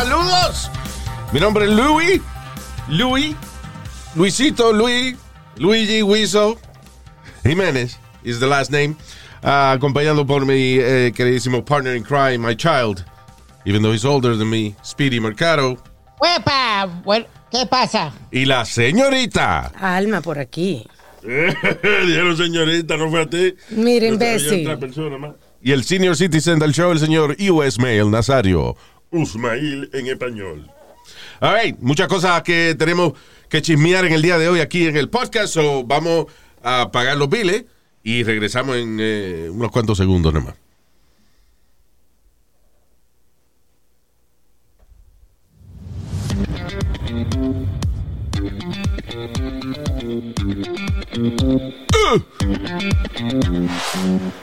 ¡Saludos! Mi nombre es Louis. Louis. Luisito, Luis. Luigi Wiso. Jiménez is the last name. Ah, acompañado por mi eh, queridísimo partner in crime, my child. Even though he's older than me, Speedy Mercado. Bueno, ¿Qué pasa? Y la señorita. Alma por aquí. Dijeron señorita, no fue a ti. Te- imbécil. otra persona más. Y el senior citizen del show, el señor US Mail Nazario. Usmail en español. All muchas cosas que tenemos que chismear en el día de hoy aquí en el podcast. So vamos a pagar los biles y regresamos en eh, unos cuantos segundos nomás.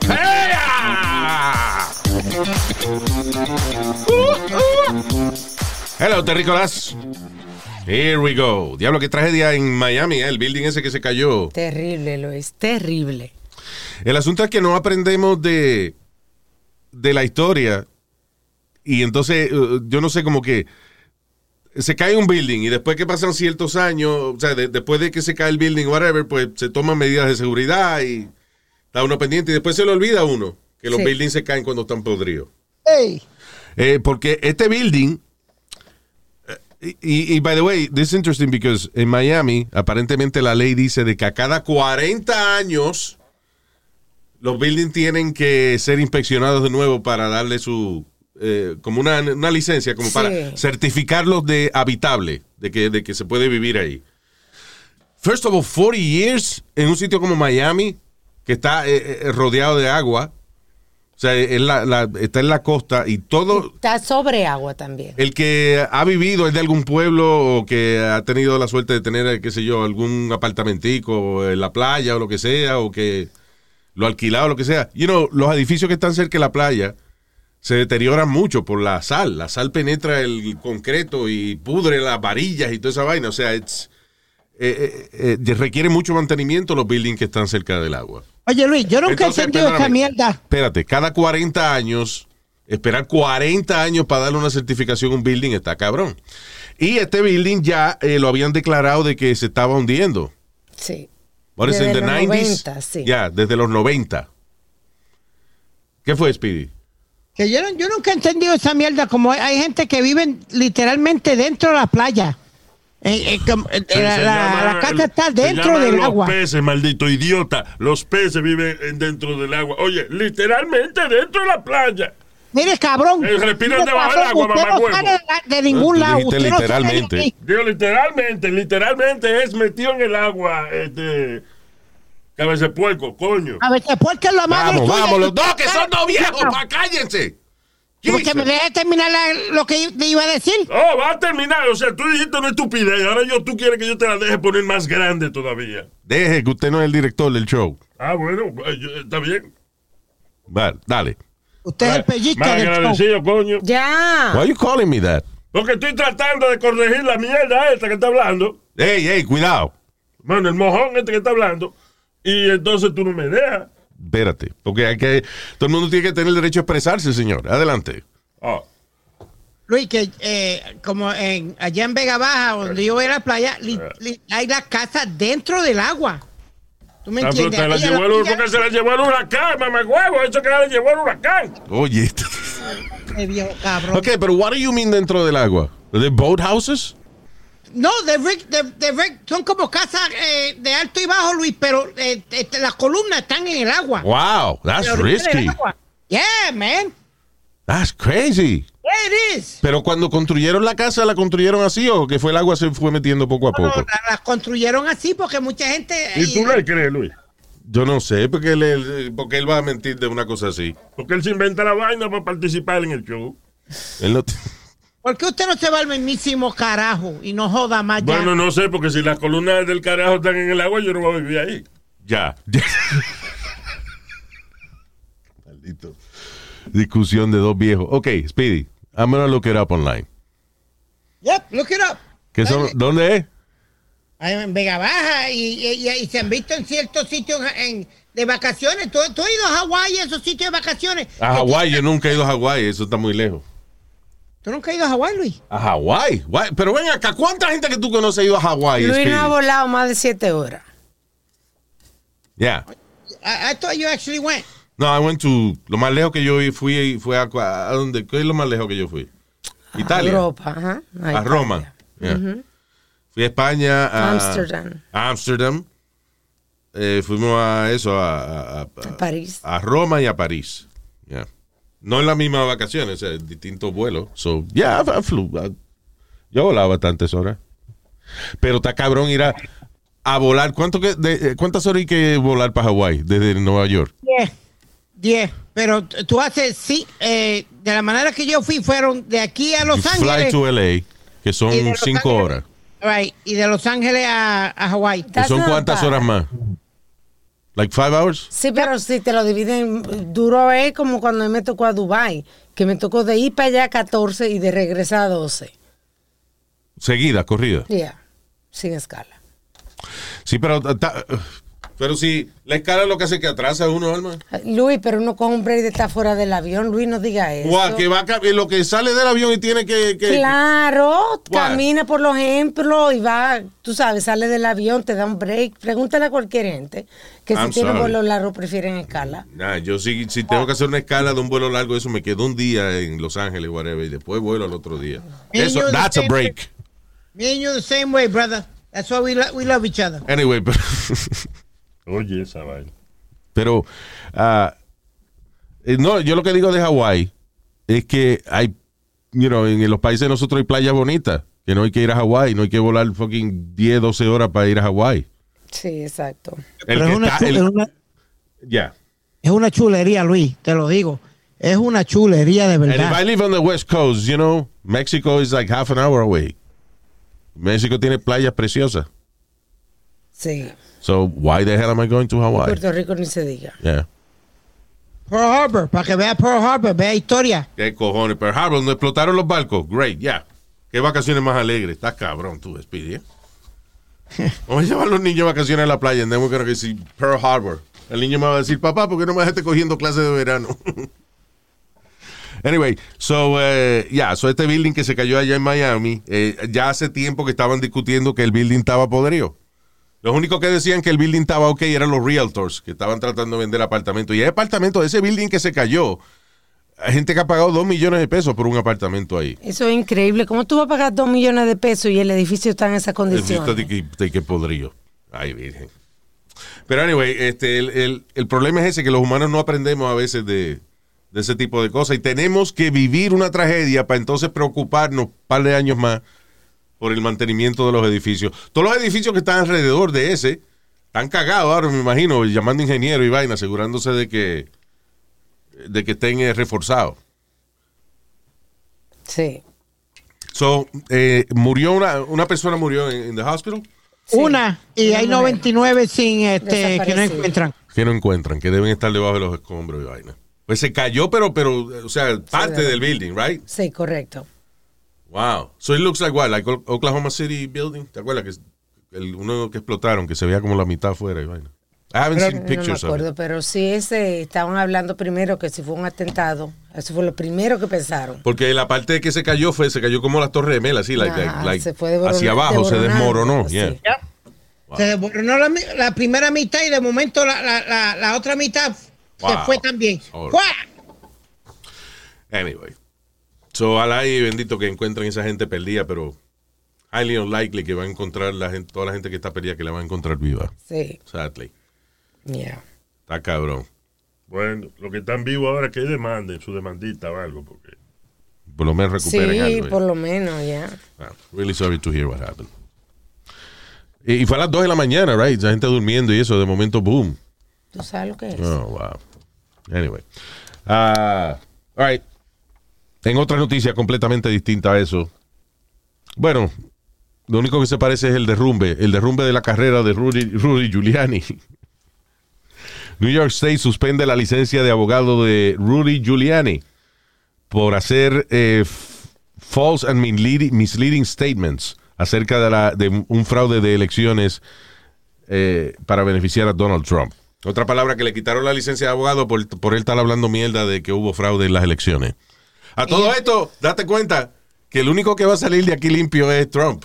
¡Ea! Hello, terrícolas. Here we go. Diablo, qué tragedia en Miami, eh, el building ese que se cayó. Terrible, lo es terrible. El asunto es que no aprendemos de, de la historia. Y entonces, eh, yo no sé, como que se cae un building y después que pasan ciertos años, o sea, de- después de que se cae el building, whatever, pues se toman medidas de seguridad y está uno pendiente y después se le olvida uno que los Sí. buildings se caen cuando están podridos. Eh, porque este building, eh, y, y by the way, this is interesting because en Miami, aparentemente la ley dice de que a cada 40 años los buildings tienen que ser inspeccionados de nuevo para darle su, eh, como una, una licencia, como Sí. para certificarlos de habitable, de que, de que se puede vivir ahí. First of all, 40 years en un sitio como Miami, que está eh, eh, rodeado de agua, o sea, es la- la- está en la costa y todo Está sobre agua también. el que ha vivido es de algún pueblo o que ha tenido la suerte de tener, qué sé yo, algún apartamentico en la playa o lo que sea, o que lo alquilado o lo que sea. You know, los edificios que están cerca de la playa se deterioran mucho por la sal. La sal penetra el concreto y pudre las varillas y toda esa vaina. O sea, it's, eh, eh, eh, requiere mucho mantenimiento los buildings que están cerca del agua. Oye, Luis, yo nunca Entonces, he entendido esa perdóname. mierda. Espérate, cada 40 años, esperar 40 años para darle una certificación a un building está cabrón. Y este building ya eh, lo habían declarado de que se estaba hundiendo. Sí. What is Desde in the los 90s? 90, sí. Ya, desde los 90. ¿Qué fue, Speedy? Que yo, no- yo nunca he entendido esa mierda. Como hay, hay gente que vive literalmente dentro de la playa. Eh, eh, como- eh, Se- la, se la- llama la casa está dentro del los agua. peces, maldito idiota. Los peces viven en- dentro del agua. Oye, literalmente dentro de la playa. Mire, cabrón. Eh, respiran debajo del agua, usted no sale de, ningún lado. Usted no sale de literalmente. aquí. Digo, literalmente, literalmente es metido en el agua, este. Cabeza de puerco, coño. A ver, después que la madre. Vamos, vamos, los dos que son dos viejos, pa, cállense. Porque me Jesus. deje terminar la- lo que te iba a decir. Oh, va a terminar. O sea, tú dijiste una estupidez. Ahora yo, tú quieres que yo te la deje poner más grande todavía. Deje que usted no es el director del show. Ah, bueno, yo- está bien. Vale, dale. Usted es el pellizca Más del show. agradecido, coño. Ya. Why are you calling me that? Porque estoy tratando de corregir la mierda esta que está hablando. Ey, ey, cuidado. Bueno, el mojón este que está hablando. Y entonces tú no me dejas. Espérate, porque hay que, todo el mundo tiene que tener el derecho a expresarse, señor. Adelante. Ah, Luis, que eh, como en, allá en Vega Baja, donde yo voy a la playa, li- li- hay las casas dentro del agua. ¿Tú me ah, pero entiendes? la llevó el, se la llevó el huracán, mamá huevo. Eso que la llevó el huracán. Oye. Qué viejo cabrón. ok, pero what do you mean dentro del agua? ¿De boat houses? No, de rig- de- de rig- son como casas eh, de alto y bajo, Luis, pero eh, este, las columnas están en el agua. Wow, that's la risky. agua. Yeah, man. That's crazy. Yeah, it is. Pero cuando construyeron la casa, ¿la construyeron así o que fue el agua se fue metiendo poco a No, poco? la- las construyeron así porque mucha gente. ¿Y tú le crees, Luis? Yo no sé, porque él, él- porque él va a mentir de una cosa así. Porque él se inventa la vaina para participar en el show. Él no... ¿Por qué usted no se va al mismísimo carajo y no joda más ya? Bueno, no sé, porque si las columnas del carajo están en el agua, yo no voy a vivir ahí. Ya. Maldito. Discusión de dos viejos. Ok, Speedy. I'm gonna look it up online. Yep, look it up. ¿Qué son, ¿Dónde es? En Vega Baja y, y- y se han visto en ciertos sitios en- de vacaciones. ¿Tú, tú has ido a Hawái, esos sitios de vacaciones? A Hawái. Yo nunca he ido a Hawái. Eso está muy lejos. ¿Tú nunca has ido a Hawái, Luis? ¿A Hawái? Pero ven acá. ¿Cuánta gente que tú conoces ha ido a Hawái, Luis no ha volado más de siete horas. Yeah. I, I thought you actually went. No, I went to... Lo más lejos que yo fui fue a... ¿A dónde? ¿Qué es lo más lejos que yo fui? Italia. Europa, ajá. A. Roma. Yeah. Fui a España, a Amsterdam. a Amsterdam. Eh, fuimos a eso, a, a- a- A París. a Roma y a París. Yeah. No en las mismas vacaciones, o sea, en distintos vuelos. So, yeah, I- flew. I- yo volaba bastantes horas. Pero está cabrón ir a, a volar. ¿Cuánto que, de- eh, ¿Cuántas horas hay que volar para Hawái desde Nueva York? Diez. Diez. Pero tú haces, sí, eh, de la manera que yo fui, fueron de aquí a Los You Ángeles. Fly to LA, que son y de Los cinco Ángeles- horas. Right, y de Los Ángeles a, a Hawái. ¿Que That's son cuántas bad. horas más? Like five hours? Sí, pero si te lo dividen, duro es como cuando me tocó a Dubai, que me tocó de ir para allá 14 y de regresar a 12. Seguida, corrida. Ya, sin escala. Sí, pero, ta- pero si la escala es lo que hace que atrasa a uno, Alma. Luis, pero uno coge un break de estar fuera del avión. Luis, no diga eso. Guau, que va a lo que sale del avión y tiene que. que- Claro, camina por los ejemplos y va, tú sabes, sale del avión, te da un break. Pregúntale a cualquier gente que si tiene sorry. vuelo largo prefieren escala. Nah, yo sí, si tengo que hacer una escala de un vuelo largo, eso me quedo un día en Los Ángeles, whatever, y después vuelo al otro día. Me Eso, that's a break. Me and you the same way, brother. That's why we, lo- we love each other. Anyway, pero, Oye, esa vaina. pero, eh, no, yo lo que digo de Hawái es que hay, you know, en los países de nosotros hay playas bonitas, que no hay que ir a Hawái, no hay que volar fucking 10, 12 horas para ir a Hawái. Sí, exacto. El Pero es una, el- es, una, yeah. es una chulería, Luis, te lo digo. Es una chulería de And if I verdad. live on the West Coast, you know, Mexico is like half an hour away. México tiene playas preciosas. Sí. So why the hell am I going to Hawaii? Puerto Rico ni se diga. Yeah. Pearl Harbor, para que vea Pearl Harbor, vea historia. ¿Qué cojones? Pearl Harbor, donde explotaron los barcos. Great, yeah. Qué vacaciones más alegres. Estás cabrón tú, Speedy. ¿eh? Vamos a llevar a los niños a vacaciones a la playa. And then we're gonna go see Pearl Harbor. El niño me va a decir, papá, ¿por qué no me dejaste cogiendo clases de verano? Anyway, so, eh, yeah, so este building que se cayó allá en Miami, eh, ya hace tiempo que estaban discutiendo que el building estaba podrido. Los únicos que decían que el building estaba ok eran los realtors, que estaban tratando de vender apartamentos. Y hay apartamentos de ese building que se cayó. Hay gente que ha pagado dos millones de pesos por un apartamento ahí. Eso es increíble. ¿Cómo tú vas a pagar dos millones de pesos y el edificio está en esa El condición? visto de que, de que podrido. Ay, virgen. Pero anyway, este, el, el- el problema es ese, que los humanos no aprendemos a veces de, de ese tipo de cosas y tenemos que vivir una tragedia para entonces preocuparnos un par de años más por el mantenimiento de los edificios. Todos los edificios que están alrededor de ese están cagados ahora, me imagino, llamando ingenieros y vaina, asegurándose de que, de que estén eh, reforzados. Sí. So, eh, murió una, una persona murió en, en the hospital Una, y hay Una 99 sin este que no encuentran. que no encuentran, que deben estar debajo de los escombros y vaina. Pues se cayó, pero, pero, o sea, parte de- del building, right? Sí, correcto. Wow. So it looks like what, like Oklahoma City building. ¿Te acuerdas que el uno que explotaron, que se veía como la mitad afuera y vaina? I haven't seen No me pictures of acuerdo, it. pero sí ese, estaban hablando primero que si fue un atentado. Eso fue lo primero que pensaron. Porque la parte que se cayó fue, se cayó como las torres gemelas, así, like, like- Ajá, like, se fue desboronando- hacia abajo, se desmoronó. sí. yeah. Se desmoronó la, primera mitad y de momento la, la, la, la otra mitad Wow. se fue también. Anyway. So, ojalá y bendito que encuentren esa gente perdida, pero highly unlikely que va a encontrar la gente, toda la gente que está perdida que la va a encontrar viva. Sí, Sadly. yeah. Está cabrón. Bueno, los que están vivos ahora que demanden su demandita o algo, porque Por lo menos Sí, recuperen algo. eh. por lo menos, ya. Ah, really sorry to hear what happened. Y, y fue a las 2 de la mañana, right? La gente durmiendo y eso, de momento, boom. ¿Tú sabes lo que es? Oh, wow. Anyway. Ah, all right. En otra noticia completamente distinta a eso. Bueno, lo único que se parece es el derrumbe. El derrumbe de la carrera de Rudy, Rudy Giuliani. New York State suspende la licencia de abogado de Rudy Giuliani por hacer eh, false and misleading, misleading statements acerca de, la, de un fraude de elecciones eh, para beneficiar a Donald Trump. Otra palabra que le quitaron la licencia de abogado por, por él estar hablando mierda de que hubo fraude en las elecciones. A todo esto, date cuenta que el único que va a salir de aquí limpio es Trump.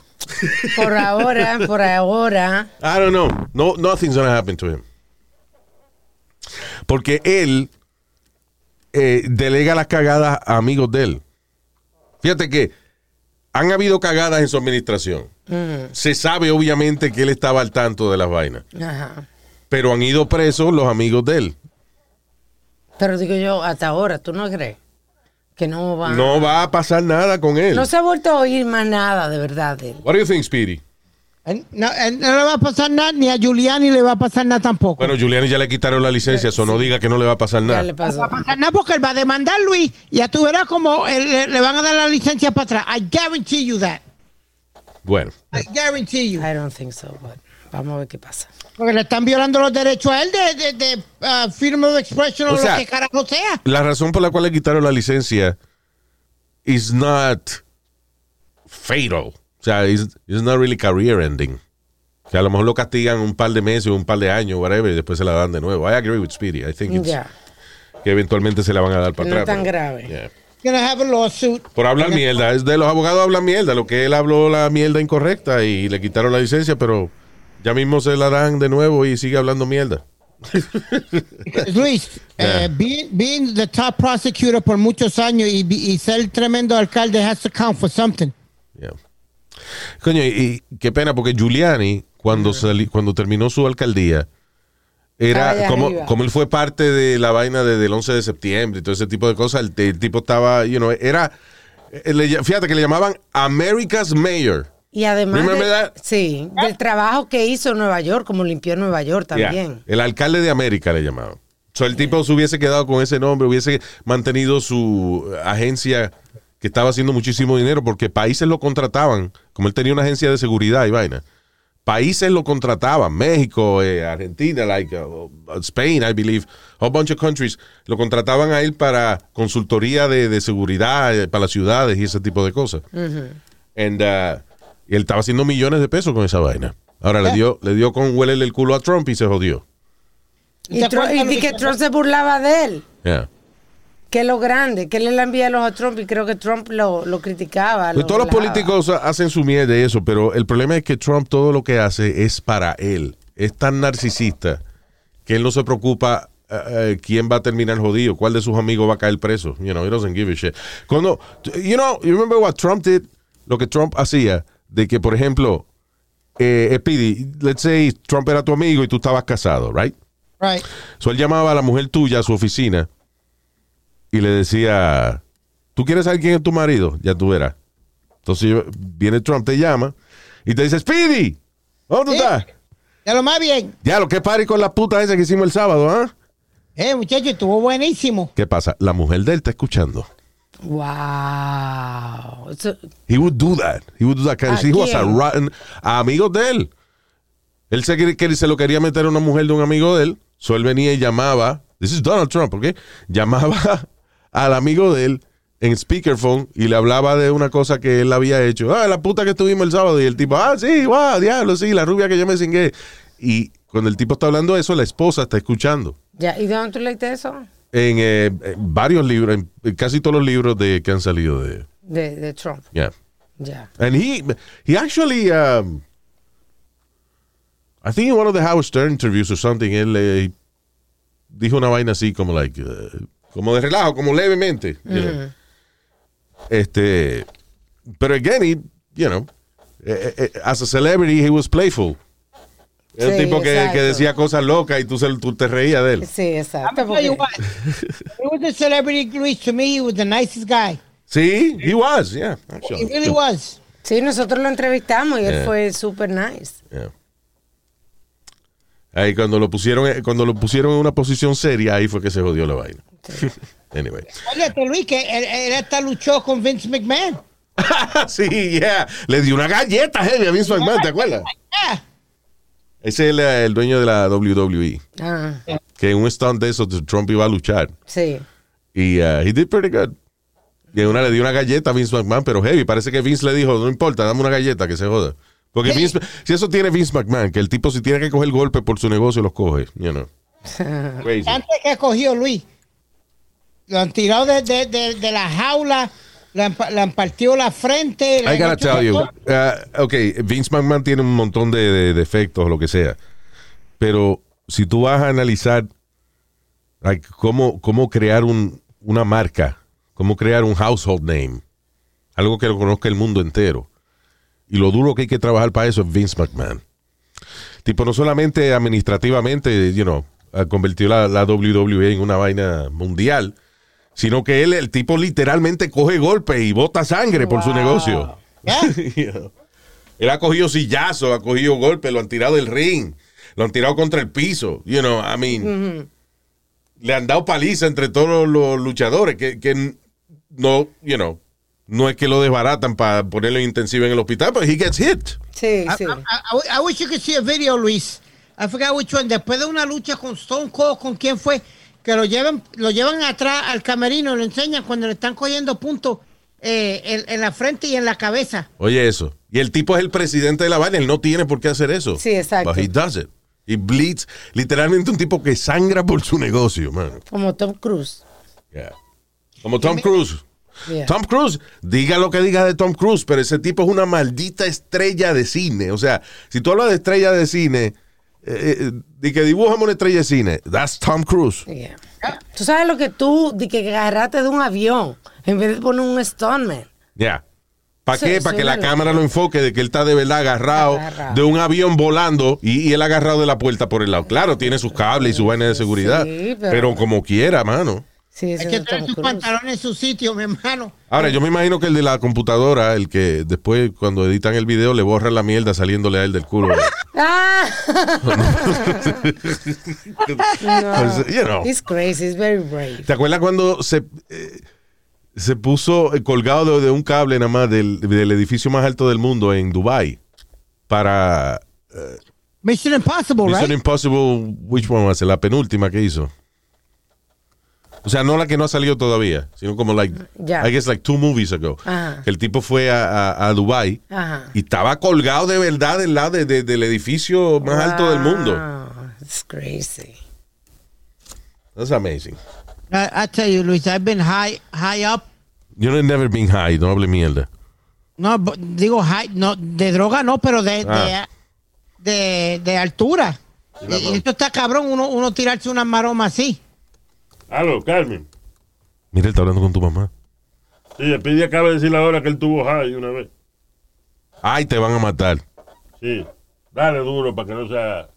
Por ahora, por ahora. I don't know. No, nothing's gonna happen to him. Porque él eh, delega las cagadas a amigos de él. Fíjate que han habido cagadas en su administración. Se sabe obviamente que él estaba al tanto de las vainas. Ajá. Pero han ido presos los amigos de él. Pero digo yo, hasta ahora, ¿tú no crees? Que no va. No va a pasar nada con él. No se ha vuelto a oír más nada de verdad de él. What do you think, Speedy? No, no le va a pasar nada, ni a Giuliani le va a pasar nada tampoco. Bueno, Giuliani ya le quitaron la licencia, eso no diga que no le va a pasar Ya nada. le no va a pasar nada porque él va a demandar, Luis. Y ya tú verás como él- le, le van a dar la licencia para atrás. I guarantee you that. Bueno, I guarantee you. I don't think so, but vamos a ver qué pasa. Porque le están violando los derechos a él de, de, de uh, freedom of expression o, O sea, lo que carajo sea. la razón por la cual le quitaron la licencia is not fatal. O sea, it's, it's not really career ending. O sea, a lo mejor lo castigan un par de meses o un par de años, whatever, y después se la dan de nuevo. I agree with Speedy. I think it's, Ya. que eventualmente se la van a dar para no es atrás. tan pero- grave. Yeah. Gonna have a lawsuit. Por hablar mierda. Es de los abogados hablan mierda. Lo que él habló la mierda incorrecta y le quitaron la licencia, pero ya mismo se la dan de nuevo y sigue hablando mierda. Luis, Yeah. eh, being, being the top prosecutor por muchos años y, y ser tremendo alcalde has to count for something. Yeah. Coño, y, y qué pena, porque Giuliani, cuando, sali- cuando terminó su alcaldía, era como, como él fue parte de la vaina de- del 11 de septiembre y todo ese tipo de cosas, el, el tipo estaba, you know, era, eh, le fíjate que le llamaban America's Mayor. Y además, de- sí, del trabajo que hizo en Nueva York, como limpió Nueva York Yeah. también. El alcalde de América le llamaban. So, el tipo se hubiese quedado con ese nombre, hubiese mantenido su agencia que estaba haciendo muchísimo dinero porque países lo contrataban, como él tenía una agencia de seguridad y vaina. Países lo contrataban, México, eh, Argentina, like uh, uh, Spain, I believe, a bunch of countries lo contrataban a él para consultoría de, de seguridad eh, para las ciudades y ese tipo de cosas. And, uh, y él estaba haciendo millones de pesos con esa vaina. Ahora le dio, le dio con huele el culo a Trump y se jodió. Y, ¿Te Trump- y que Trump se burlaba de él. Yeah. Que es lo grande, que él le envía los a Trump y creo que Trump lo, lo criticaba. Pues lo todos los políticos hacen su mierda y eso, pero el problema es que Trump todo lo que hace es para él. Es tan narcisista que él no se preocupa eh, eh, quién va a terminar jodido, cuál de sus amigos va a caer preso. You know, he doesn't give a shit. Cuando, you know, you remember what Trump did? Lo que Trump hacía, de que, por ejemplo, eh, Speedy, let's say Trump era tu amigo y tú estabas casado, right? Right. So él llamaba a la mujer tuya a su oficina y le decía, ¿tú quieres saber quién es tu marido? Ya tú verás. Entonces viene Trump, te llama y te dice, Speedy, ¿dónde tú Sí. estás? Ya lo más bien. Ya, lo que pari con la puta esa que hicimos el sábado, ¿ah? Eh, muchacho, estuvo buenísimo. ¿Qué pasa? La mujer de él está escuchando. Wow. Eso- He would do that. He would do that. ¿A He was a rotten- a amigos de él. Él se, quería- que se lo quería meter a una mujer de un amigo de él. So él venía y llamaba. This is Donald Trump, ¿ok? Llamaba al amigo de él en speakerphone y le hablaba de una cosa que él había hecho. Ah, la puta que estuvimos el sábado. Y el tipo, ah, sí, wow, diablo, sí, la rubia que yo me cingué. Y cuando el tipo está hablando de eso, la esposa está escuchando. ya, ¿Y de dónde tú leíste eso? En, eh, en varios libros, en, casi todos los libros de, que han salido de. De, de Trump. Yeah. Ya. And he he actually um, I think in one of the Howard Stern interviews or something él eh, dijo una vaina así como like uh, como de relajo, como levemente. you know. Este pero again he, you know, eh, eh, as a celebrity he was playful. Era un Sí, tipo que, que decía cosas locas y tú, se- tú te reías de él. Sí, exacto. porque- what. He was a celebrity, Luis. To me, he was the nicest guy. Sí, he was, yeah. He actually. really was. Sí, nosotros lo entrevistamos y él fue super nice. Yeah. Ahí cuando lo pusieron, eh, cuando lo pusieron en una posición seria, ahí fue que se jodió la vaina. anyway. Oye, Luis, que él, él hasta luchó con Vince McMahon. sí, yeah. Le dio una galleta heavy a Vince McMahon, ¿te acuerdas? Yeah. Ese es el, el dueño de la WWE. Ah, Que en un stunt de eso Trump iba a luchar. sí. Y uh, he did pretty good. Y en una le dio una galleta a Vince McMahon, pero heavy. Parece que Vince le dijo, no importa, dame una galleta, que se joda. Porque Vince, si eso tiene Vince McMahon, que el tipo si tiene que coger golpe por su negocio, los coge. You know. Crazy. Antes que ha cogido Luis, lo han tirado de, de, de, de la jaula, le han, pa- le han partido la frente. I gotta tell you. uh, ok, Vince McMahon tiene un montón de, de defectos o lo que sea. Pero si tú vas a analizar like, cómo, cómo crear un- una marca, cómo crear un household name, algo que lo conozca el mundo entero. Y lo duro que hay que trabajar para eso es Vince McMahon. Tipo, no solamente administrativamente, you know, convirtió la, la WWE en una vaina mundial, sino que él, el tipo literalmente coge golpe y bota sangre por su negocio. Know. Él ha cogido sillazo, ha cogido golpe, lo han tirado del ring, lo han tirado contra el piso. You know, I mean, le han dado paliza entre todos los luchadores que, que no, you know, no es que lo desbaratan para ponerlo en intensivo en el hospital, pero he gets hit. Sí, I, sí. I- I- I wish you could see a video, Luis. I forgot which one. Después de una lucha con Stone Cold, ¿con quién fue? Que lo llevan, lo llevan atrás al camerino, lo enseñan cuando le están cogiendo puntos eh, en, en la frente y en la cabeza. Oye, eso. Y el tipo es el presidente de la vaina, él no tiene por qué hacer eso. Sí, exacto. But he does it. He bleeds. Literalmente un tipo que sangra por su negocio, mano. Como Tom Cruise. Yeah. Como Tom Cruise. Yeah. Tom Cruise, diga lo que diga de Tom Cruise, pero ese tipo es una maldita estrella de cine. O sea, si tú hablas de estrella de cine, eh, eh, de que dibujamos una estrella de cine, that's Tom Cruise. Yeah. Tú sabes lo que tú, de que agarraste de un avión en vez de poner un stuntman. Ya. ¿Para Sí, qué? Para que la cámara lo enfoque de que él está de verdad agarrado, Agarrado. de un avión volando y, y él agarrado de la puerta por el lado. Claro, tiene sus cables y su vaina de seguridad, Sí, pero... pero- como quiera, mano. Sí, Hay que no tener sus pantalones en su sitio, mi hermano. Ahora, yo me imagino que el de la computadora, el que después cuando editan el video le borran la mierda saliéndole a él del culo. Ah, Pues, you know. he's crazy, he's very brave. ¿Te acuerdas cuando se, eh, se puso eh, colgado de, de un cable nada más del, del edificio más alto del mundo en Dubai para Mission Impossible, Mission right? Impossible, which one was it? La penúltima que hizo. O sea, no la que no ha salido todavía, sino como like. I guess like two movies ago. Ajá. Que el tipo fue a, a, a Dubai Ajá. y estaba colgado de verdad del lado de- de- del edificio más alto del mundo. It's crazy. That's amazing. I, I tell you, Luis, I've been high, high up. You have never been high, no hable mierda. No, digo high, no, de droga no, pero de, Ah. de, de, de altura. Y, y esto está cabrón, uno, uno tirarse una maroma así. Aló, Carmen. Mira, él está hablando con tu mamá. Sí, el Pidi acaba de decir ahora que él tuvo high una vez. Ay, te van a matar. Sí. Dale duro para que no sea.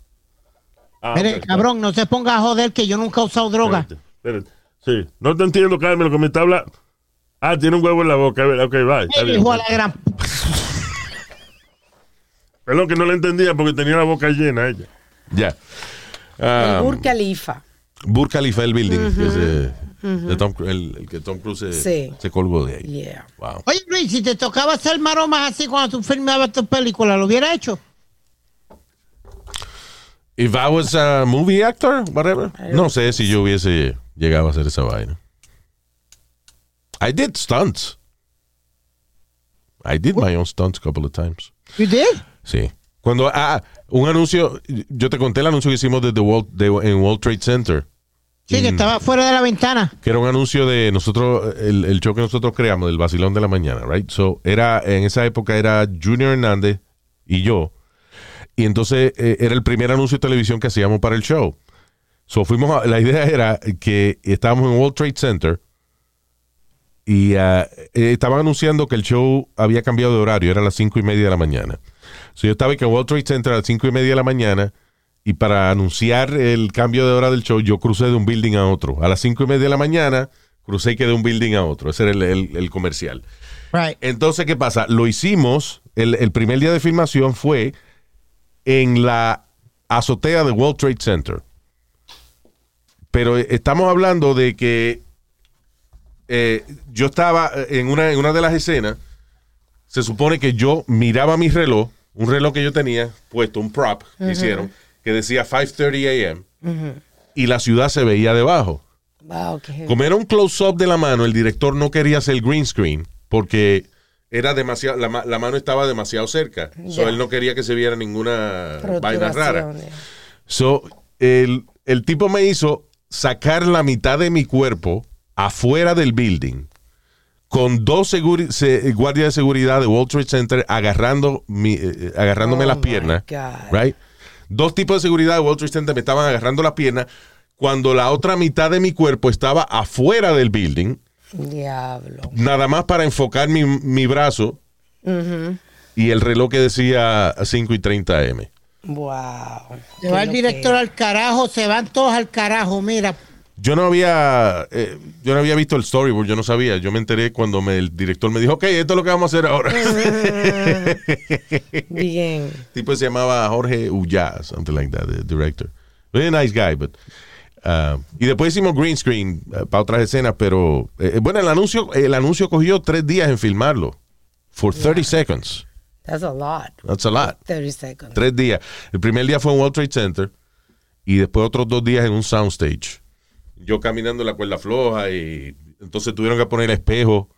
Ah, Mire, ok, cabrón, no se ponga a joder que yo nunca he usado droga. Espérate, espérate. Sí. No te entiendo, Carmen, lo que me está hablando. Ah, tiene un huevo en la boca. Ok, bye. Está Ey, bien. hijo de la gran... Perdón, que no le entendía porque tenía la boca llena ella. Ya. El Ah, Burj Khalifa. Burj Khalifa, el building, que eh, de Tom el, el que Tom Cruise se, Sí. se colgó de ahí. Yeah. Wow. Oye, Luis, si te tocaba hacer maromas así cuando tú filmabas tu película, ¿lo hubiera hecho? If I was a movie actor, whatever, no sé si yo hubiese llegado a hacer esa vaina. I did stunts. I did my own stunts a couple of times. You did? Sí. Cuando, ah, un anuncio, yo te conté el anuncio que hicimos desde World, de, en World Trade Center, Sí, que estaba fuera de la ventana. que era un anuncio de nosotros, el, el show que nosotros creamos, del vacilón de la mañana, right? So, era, en esa época era Junior Hernández y yo, y entonces eh, era el primer anuncio de televisión que hacíamos para el show. So, fuimos a- la idea era que estábamos en World Trade Center y eh, estaban anunciando que el show había cambiado de horario, era a las cinco y media de la mañana. So, yo estaba en World Trade Center a las cinco y media de la mañana y para anunciar el cambio de hora del show, yo crucé de un building a otro. A las cinco y media de la mañana, crucé y quedé de un building a otro. Ese era el, el- el comercial. Right. Entonces, ¿qué pasa? Lo hicimos, el, el primer día de filmación fue en la azotea de World Trade Center. Pero eh, estamos hablando de que eh, yo estaba eh, en una, en una de las escenas, se supone que yo miraba mi reloj, un reloj que yo tenía puesto, un prop que hicieron, que decía 5.30 a.m. y la ciudad se veía debajo. Wow. Como era un close-up de la mano, el director no quería hacer el green screen porque era demasiado, la, ma- la mano estaba demasiado cerca. So, él no quería que se viera ninguna vaina rara. ya. So, el, el tipo me hizo sacar la mitad de mi cuerpo afuera del building con dos seguri- se- guardias de seguridad de World Trade Center agarrando mi, eh, eh, agarrándome Oh, las my piernas. Right? Dos tipos de seguridad de World Trade Center me estaban agarrando las piernas cuando la otra mitad de mi cuerpo estaba afuera del building, Diablo. nada más para enfocar mi, mi brazo y el reloj que decía 5 y 30 AM. Wow. Se va el director al carajo, se van todos al carajo, mira. Yo no había eh, yo no había visto el storyboard, yo no sabía. Yo me enteré cuando me- el director me dijo, ok, esto es lo que vamos a hacer ahora. Bien. El tipo se llamaba Jorge Ullá, something like that, the director. Very nice guy, but... uh, y después hicimos green screen uh, para otras escenas, pero... eh, bueno, el anuncio, el anuncio cogió tres días en filmarlo. For 30 seconds. That's a lot. That's a lot. 30 seconds. Tres días. El primer día fue en World Trade Center y después otros dos días en un soundstage. Yo caminando la cuerda floja y entonces tuvieron que poner espejo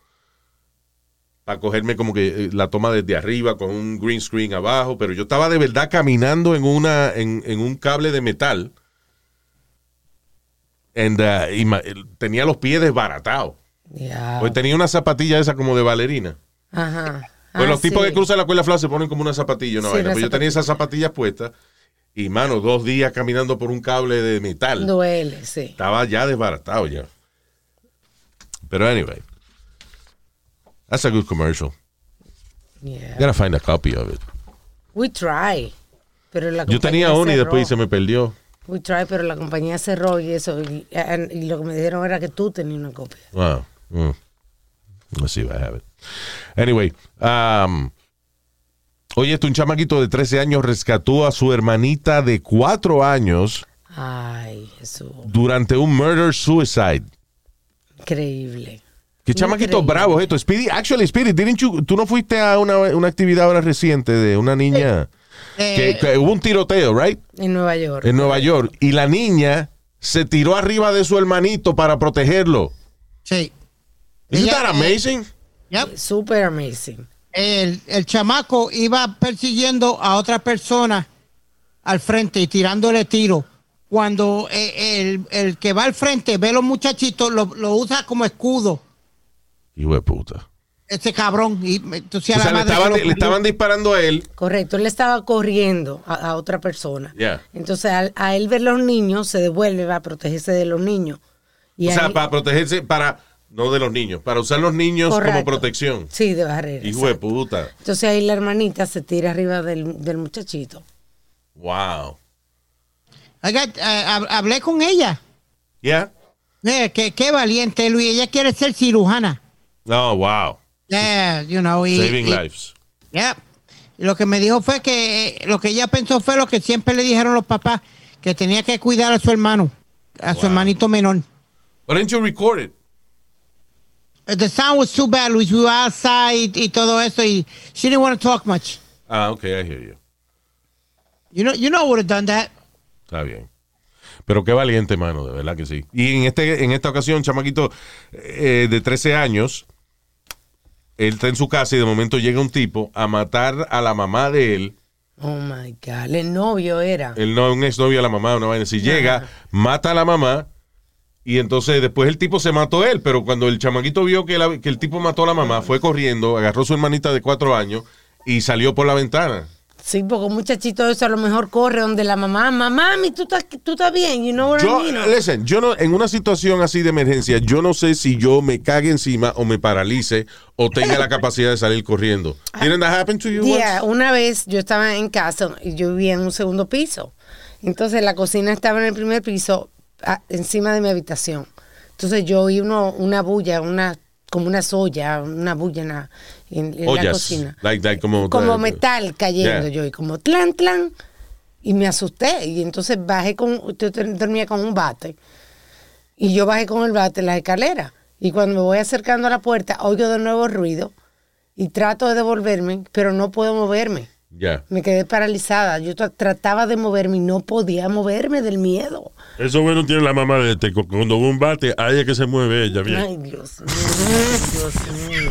para cogerme como que eh, la toma desde arriba con un green screen abajo, pero yo estaba de verdad caminando en una en, en un cable de metal And, uh, y ma- tenía los pies desbaratados. Pues tenía una zapatilla esa como de bailarina. Ajá. Pues Ah, los tipos sí. que cruzan la cuerda floja se ponen como una zapatilla, una Sí, vaina. una Pues yo tenía zapatilla. esas zapatillas puestas y, mano, dos días caminando por un cable de metal. Duele, sí. Estaba ya desbaratado ya. Pero anyway. That's a good commercial. Yeah. Gotta find a copy of it. We try. Pero la Yo tenía uno y después se me perdió. We try, pero la compañía cerró y eso. Y, y lo que me dijeron era que tú tenías una copia. Wow. Mm. Let's see if I have it. Anyway, um, oye, esto un chamaquito de 13 años rescató a su hermanita de 4 años Ay, Jesús. durante un murder suicide. Increíble. Qué chamaquito Increíble. bravo esto. Speedy, actually, Speedy, didn't you- tú no fuiste a una, una actividad ahora reciente de una niña que, Eh, que hubo un tiroteo, right? En Nueva York. En Nueva York. Y la niña se tiró arriba de su hermanito para protegerlo. sí. Isn't Ella- that amazing? Yep. Super amazing. El, el chamaco iba persiguiendo a otra persona al frente y tirándole tiro. Cuando eh, el, el que va al frente ve a los muchachitos, lo, lo usa como escudo. Hijo de puta. Ese cabrón. Y entonces O sea, la le madre estaban, le disparando a él. Correcto. Él estaba corriendo a, a otra persona. Yeah. Entonces, al- a, él ver los niños, se devuelve va a protegerse de los niños. Y o sea, para protegerse, para, no de los niños, para usar los niños como protección. Sí, de barrera. Hijo de puta. Entonces ahí la hermanita se tira arriba del, del muchachito. Wow. Oiga, eh, hab- hablé con ella. Yeah. Eh, qué, qué valiente, Luis. Ella quiere ser cirujana. Oh, wow. Yeah, you know, y- Saving y- lives. Yeah. Lo que me dijo fue que eh, lo que ella pensó fue lo que siempre le dijeron los papás, que tenía que cuidar a su hermano, a su hermanito menor. Why didn't you record it? Uh, The sound was too bad, Luis. We were outside y todo eso, y she didn't want to talk much. Ah, ok, I hear you. You know, you know, would have done that. Está bien. Pero qué valiente, mano, de verdad que sí. Y en, este, en esta ocasión, chamaquito eh, de 13 años, él está en su casa y de momento llega un tipo a matar a la mamá de él. Oh my God. El novio era. El no, un exnovio de la mamá, una vaina. Si llega, mata a la mamá y entonces después el tipo se mató él. Pero cuando el chamaquito vio que, la- que el tipo mató a la mamá, fue corriendo, agarró a su hermanita de cuatro años y salió por la ventana. Sí, porque un muchachito de eso a lo mejor corre donde la mamá, mamá, mi, tú estás, tú estás bien, you know what Yo, I mean? listen, yo no, en una situación así de emergencia, yo no sé si yo me cague encima o me paralice o tenga la capacidad de salir corriendo. Didn't that happen to you Yeah, once? una vez yo estaba en casa y yo vivía en un segundo piso. Entonces la cocina estaba en el primer piso, a- encima de mi habitación. Entonces yo oí uno, una bulla, una como una soya, una bulla en la, en- en la cocina. like- like como- como metal cayendo yeah. yo y como tlan, tlan. Y me asusté. Y entonces bajé con, yo dormía con un bate. Y yo bajé con el bate en la escalera. Y cuando me voy acercando a la puerta, oigo de nuevo ruido. Y trato de devolverme, pero no puedo moverme. Ya. Me quedé paralizada. Yo tra- trataba de moverme y no podía moverme del miedo. Eso bueno tiene la mamá de este. cu- Cuando un bate, ahí es que se mueve ella, bien. Ay, Dios mío, Dios mío.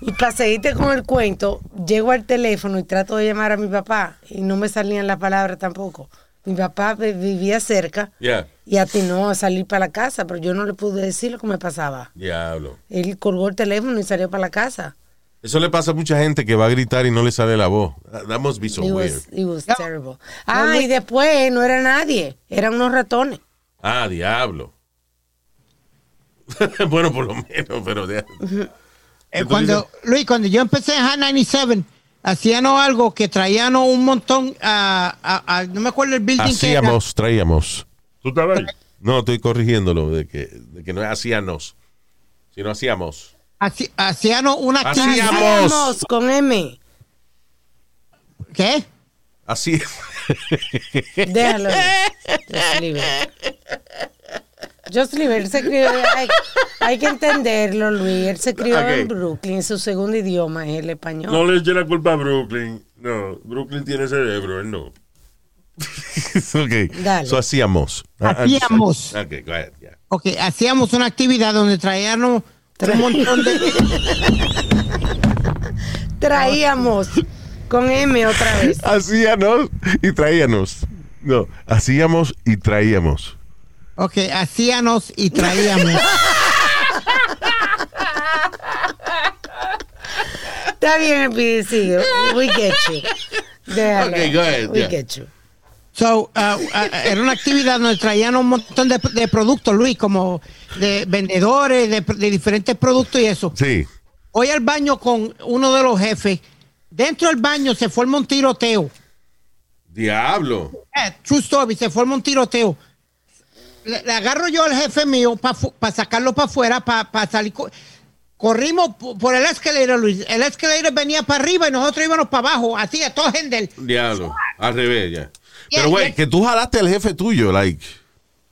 Y para seguirte con el cuento, llego al teléfono y trato de llamar a mi papá y no me salían las palabras tampoco. Mi papá vi- vivía cerca Ya. y atinó a salir para la casa, pero yo no le pude decir lo que me pasaba. Diablo. Él colgó el teléfono y salió para la casa. Eso le pasa a mucha gente que va a gritar y no le sale la voz. That must be so It weird. was, it was terrible. Ah, y después no era nadie, eran unos ratones. Ah, diablo. bueno, por lo menos, pero... de- Eh, ¿Tú cuando, Luis, cuando yo empecé en Hot 97, hacíamos algo que traíamos un montón a, a- a- no me acuerdo el building que era. Hacíamos, traíamos. ¿Tú estabas ahí? No, estoy corrigiéndolo, de que, de que no es hacíamos, sino hacíamos. Haci- Hacíamos una actividad. Hacíamos con M. ¿Qué? Así. Déjalo. Just leave it. Just leave it. Él se crió, hay, hay que entenderlo, Luis. Él se crió en Brooklyn. Su segundo idioma es el español. No le eche la culpa a Brooklyn. No, Brooklyn tiene cerebro, él no. ok. Dale. So, hacíamos. Hacíamos. Ok, go ahead, yeah. Ok, hacíamos una actividad donde traíamos un montón de... Traíamos con M otra vez. Hacíamos y traíamos. No, hacíamos y traíamos. Ok, hacíamos y traíamos. Está bien, sigue. We get you. Déjalo. Ok, go ahead, We yeah. get you. So, uh, uh, era una actividad donde traían un montón de, de productos, Luis, como de vendedores, de, de diferentes productos y eso. Sí. Voy al baño con uno de los jefes. Dentro del baño se forma un tiroteo. Diablo. Eh, true story, se forma un tiroteo. Le, le agarro yo al jefe mío para sacarlo para afuera, para salir. co- Corrimos po- por el escalera, Luis. El escalera venía para arriba y nosotros íbamos para abajo, así a todo Hendel. Diablo. Al revés, ya. Yeah, Pero, güey, yeah. que tú jalaste al jefe tuyo, like.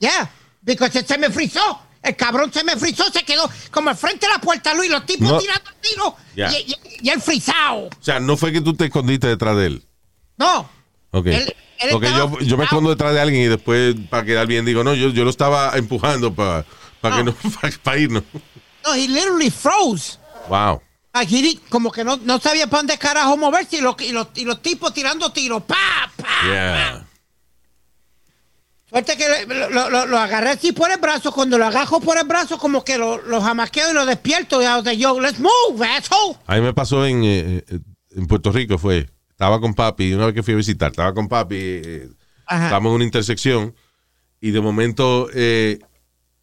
Ya, porque se me frizó. El cabrón se me frizó, se quedó como al frente de la puerta, Luis, los tipos No. tirando tiros Ya. y, y- y el frizado. O sea, no fue que tú te escondiste detrás de él. No. Ok. Él- él Porque estaba yo, yo me escondo detrás de alguien y después, para quedar bien, digo, no, yo, yo lo estaba empujando para que no, para irnos. No, he literally froze. Wow. Di- como que no, no sabía para dónde carajo moverse y los, y los, y los tipos tirando tiros. ¡Pa! ¡Pa! Yeah. Suerte que lo, lo- lo- lo agarré así por el brazo. Cuando lo agajo por el brazo, como que lo, lo jamaqueo y lo despierto. Y like, yo, let's move, asshole. A mí me pasó en, eh, eh, en Puerto Rico, fue. Estaba con papi, una vez que fui a visitar, estaba con papi, eh, estábamos en una intersección y de momento eh,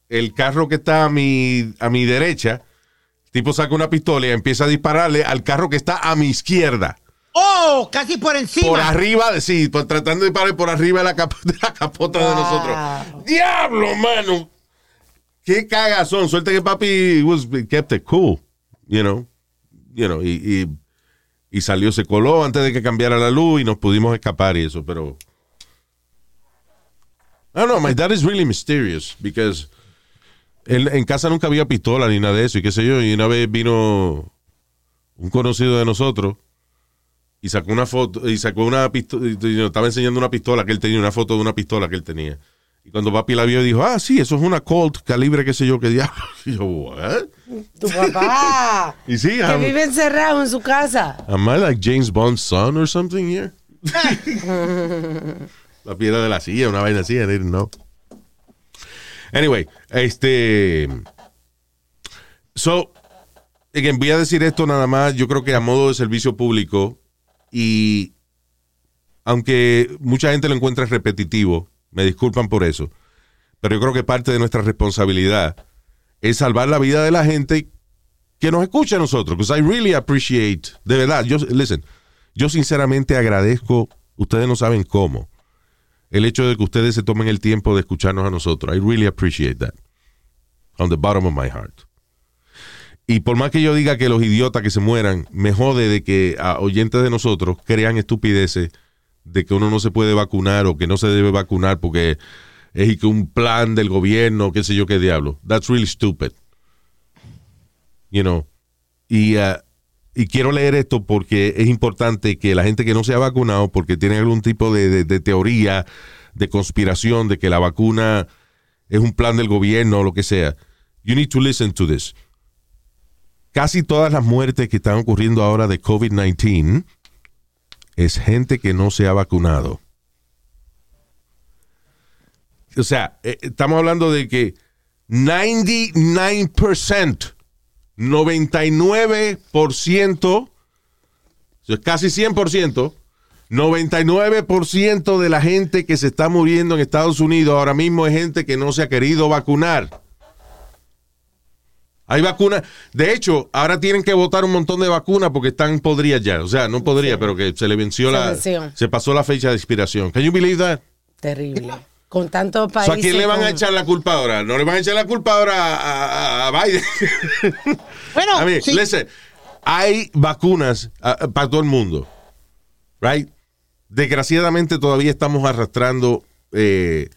el carro que está a mi, a mi derecha, el tipo saca una pistola y empieza a dispararle al carro que está a mi izquierda. Oh, casi por encima. Por arriba, de- sí, por- tratando de disparar por arriba de la, de la capota de nosotros. ¡Diablo, mano! ¡Qué cagazón! Suerte que papi was, kept it cool, you know. You know, y, y, y salió, se coló antes de que cambiara la luz y nos pudimos escapar y eso, pero... I don't know, my dad is really mysterious because él, en casa nunca había pistola ni nada de eso y qué sé yo, y una vez vino un conocido de nosotros y sacó una foto y sacó una pistola estaba enseñando una pistola que él tenía una foto de una pistola que él tenía. Y cuando papi la vio dijo ah sí eso es una Colt calibre qué sé yo qué diablo y yo what Tu papá. y sí que vive encerrado en su casa. am I like James Bond's son or something here la piedra de la silla una vaina así I didn't know. Anyway este so again, voy a decir esto nada más yo creo que a modo de servicio público y aunque mucha gente lo encuentra repetitivo, me disculpan por eso, pero yo creo que parte de nuestra responsabilidad es salvar la vida de la gente que nos escucha a nosotros, because I really appreciate, de verdad, yo, listen, yo sinceramente agradezco, ustedes no saben cómo, el hecho de que ustedes se tomen el tiempo de escucharnos a nosotros. I really appreciate that. From the bottom of my heart. Y por más que yo diga que los idiotas que se mueran, me jode de que a oyentes de nosotros crean estupideces de que uno no se puede vacunar o que no se debe vacunar porque es un plan del gobierno, qué sé yo qué diablo. That's really stupid. You know. Y, uh, y quiero leer esto porque es importante que la gente que no se ha vacunado, porque tiene algún tipo de teoría, de conspiración, de que la vacuna es un plan del gobierno o lo que sea. You need to listen to this. Casi todas las muertes que están ocurriendo ahora de COVID-19 es gente que no se ha vacunado. O sea, eh, estamos hablando de que 99%, 99%, eso es casi 100%, 99% de la gente que se está muriendo en Estados Unidos ahora mismo es gente que no se ha querido vacunar. Hay vacunas. De hecho, ahora tienen que votar un montón de vacunas porque están podridas ya. O sea, no podría, pero que se le venció Se la. venció. Se pasó la fecha de expiración. Can you believe that? Terrible. Con tantos O países. sea, ¿a quién le van a echar la culpa ahora? No le van a echar la culpa ahora a, a- a Biden. Bueno, a ver, sí. listen, hay vacunas ah, para todo el mundo, right? Desgraciadamente todavía estamos arrastrando eh,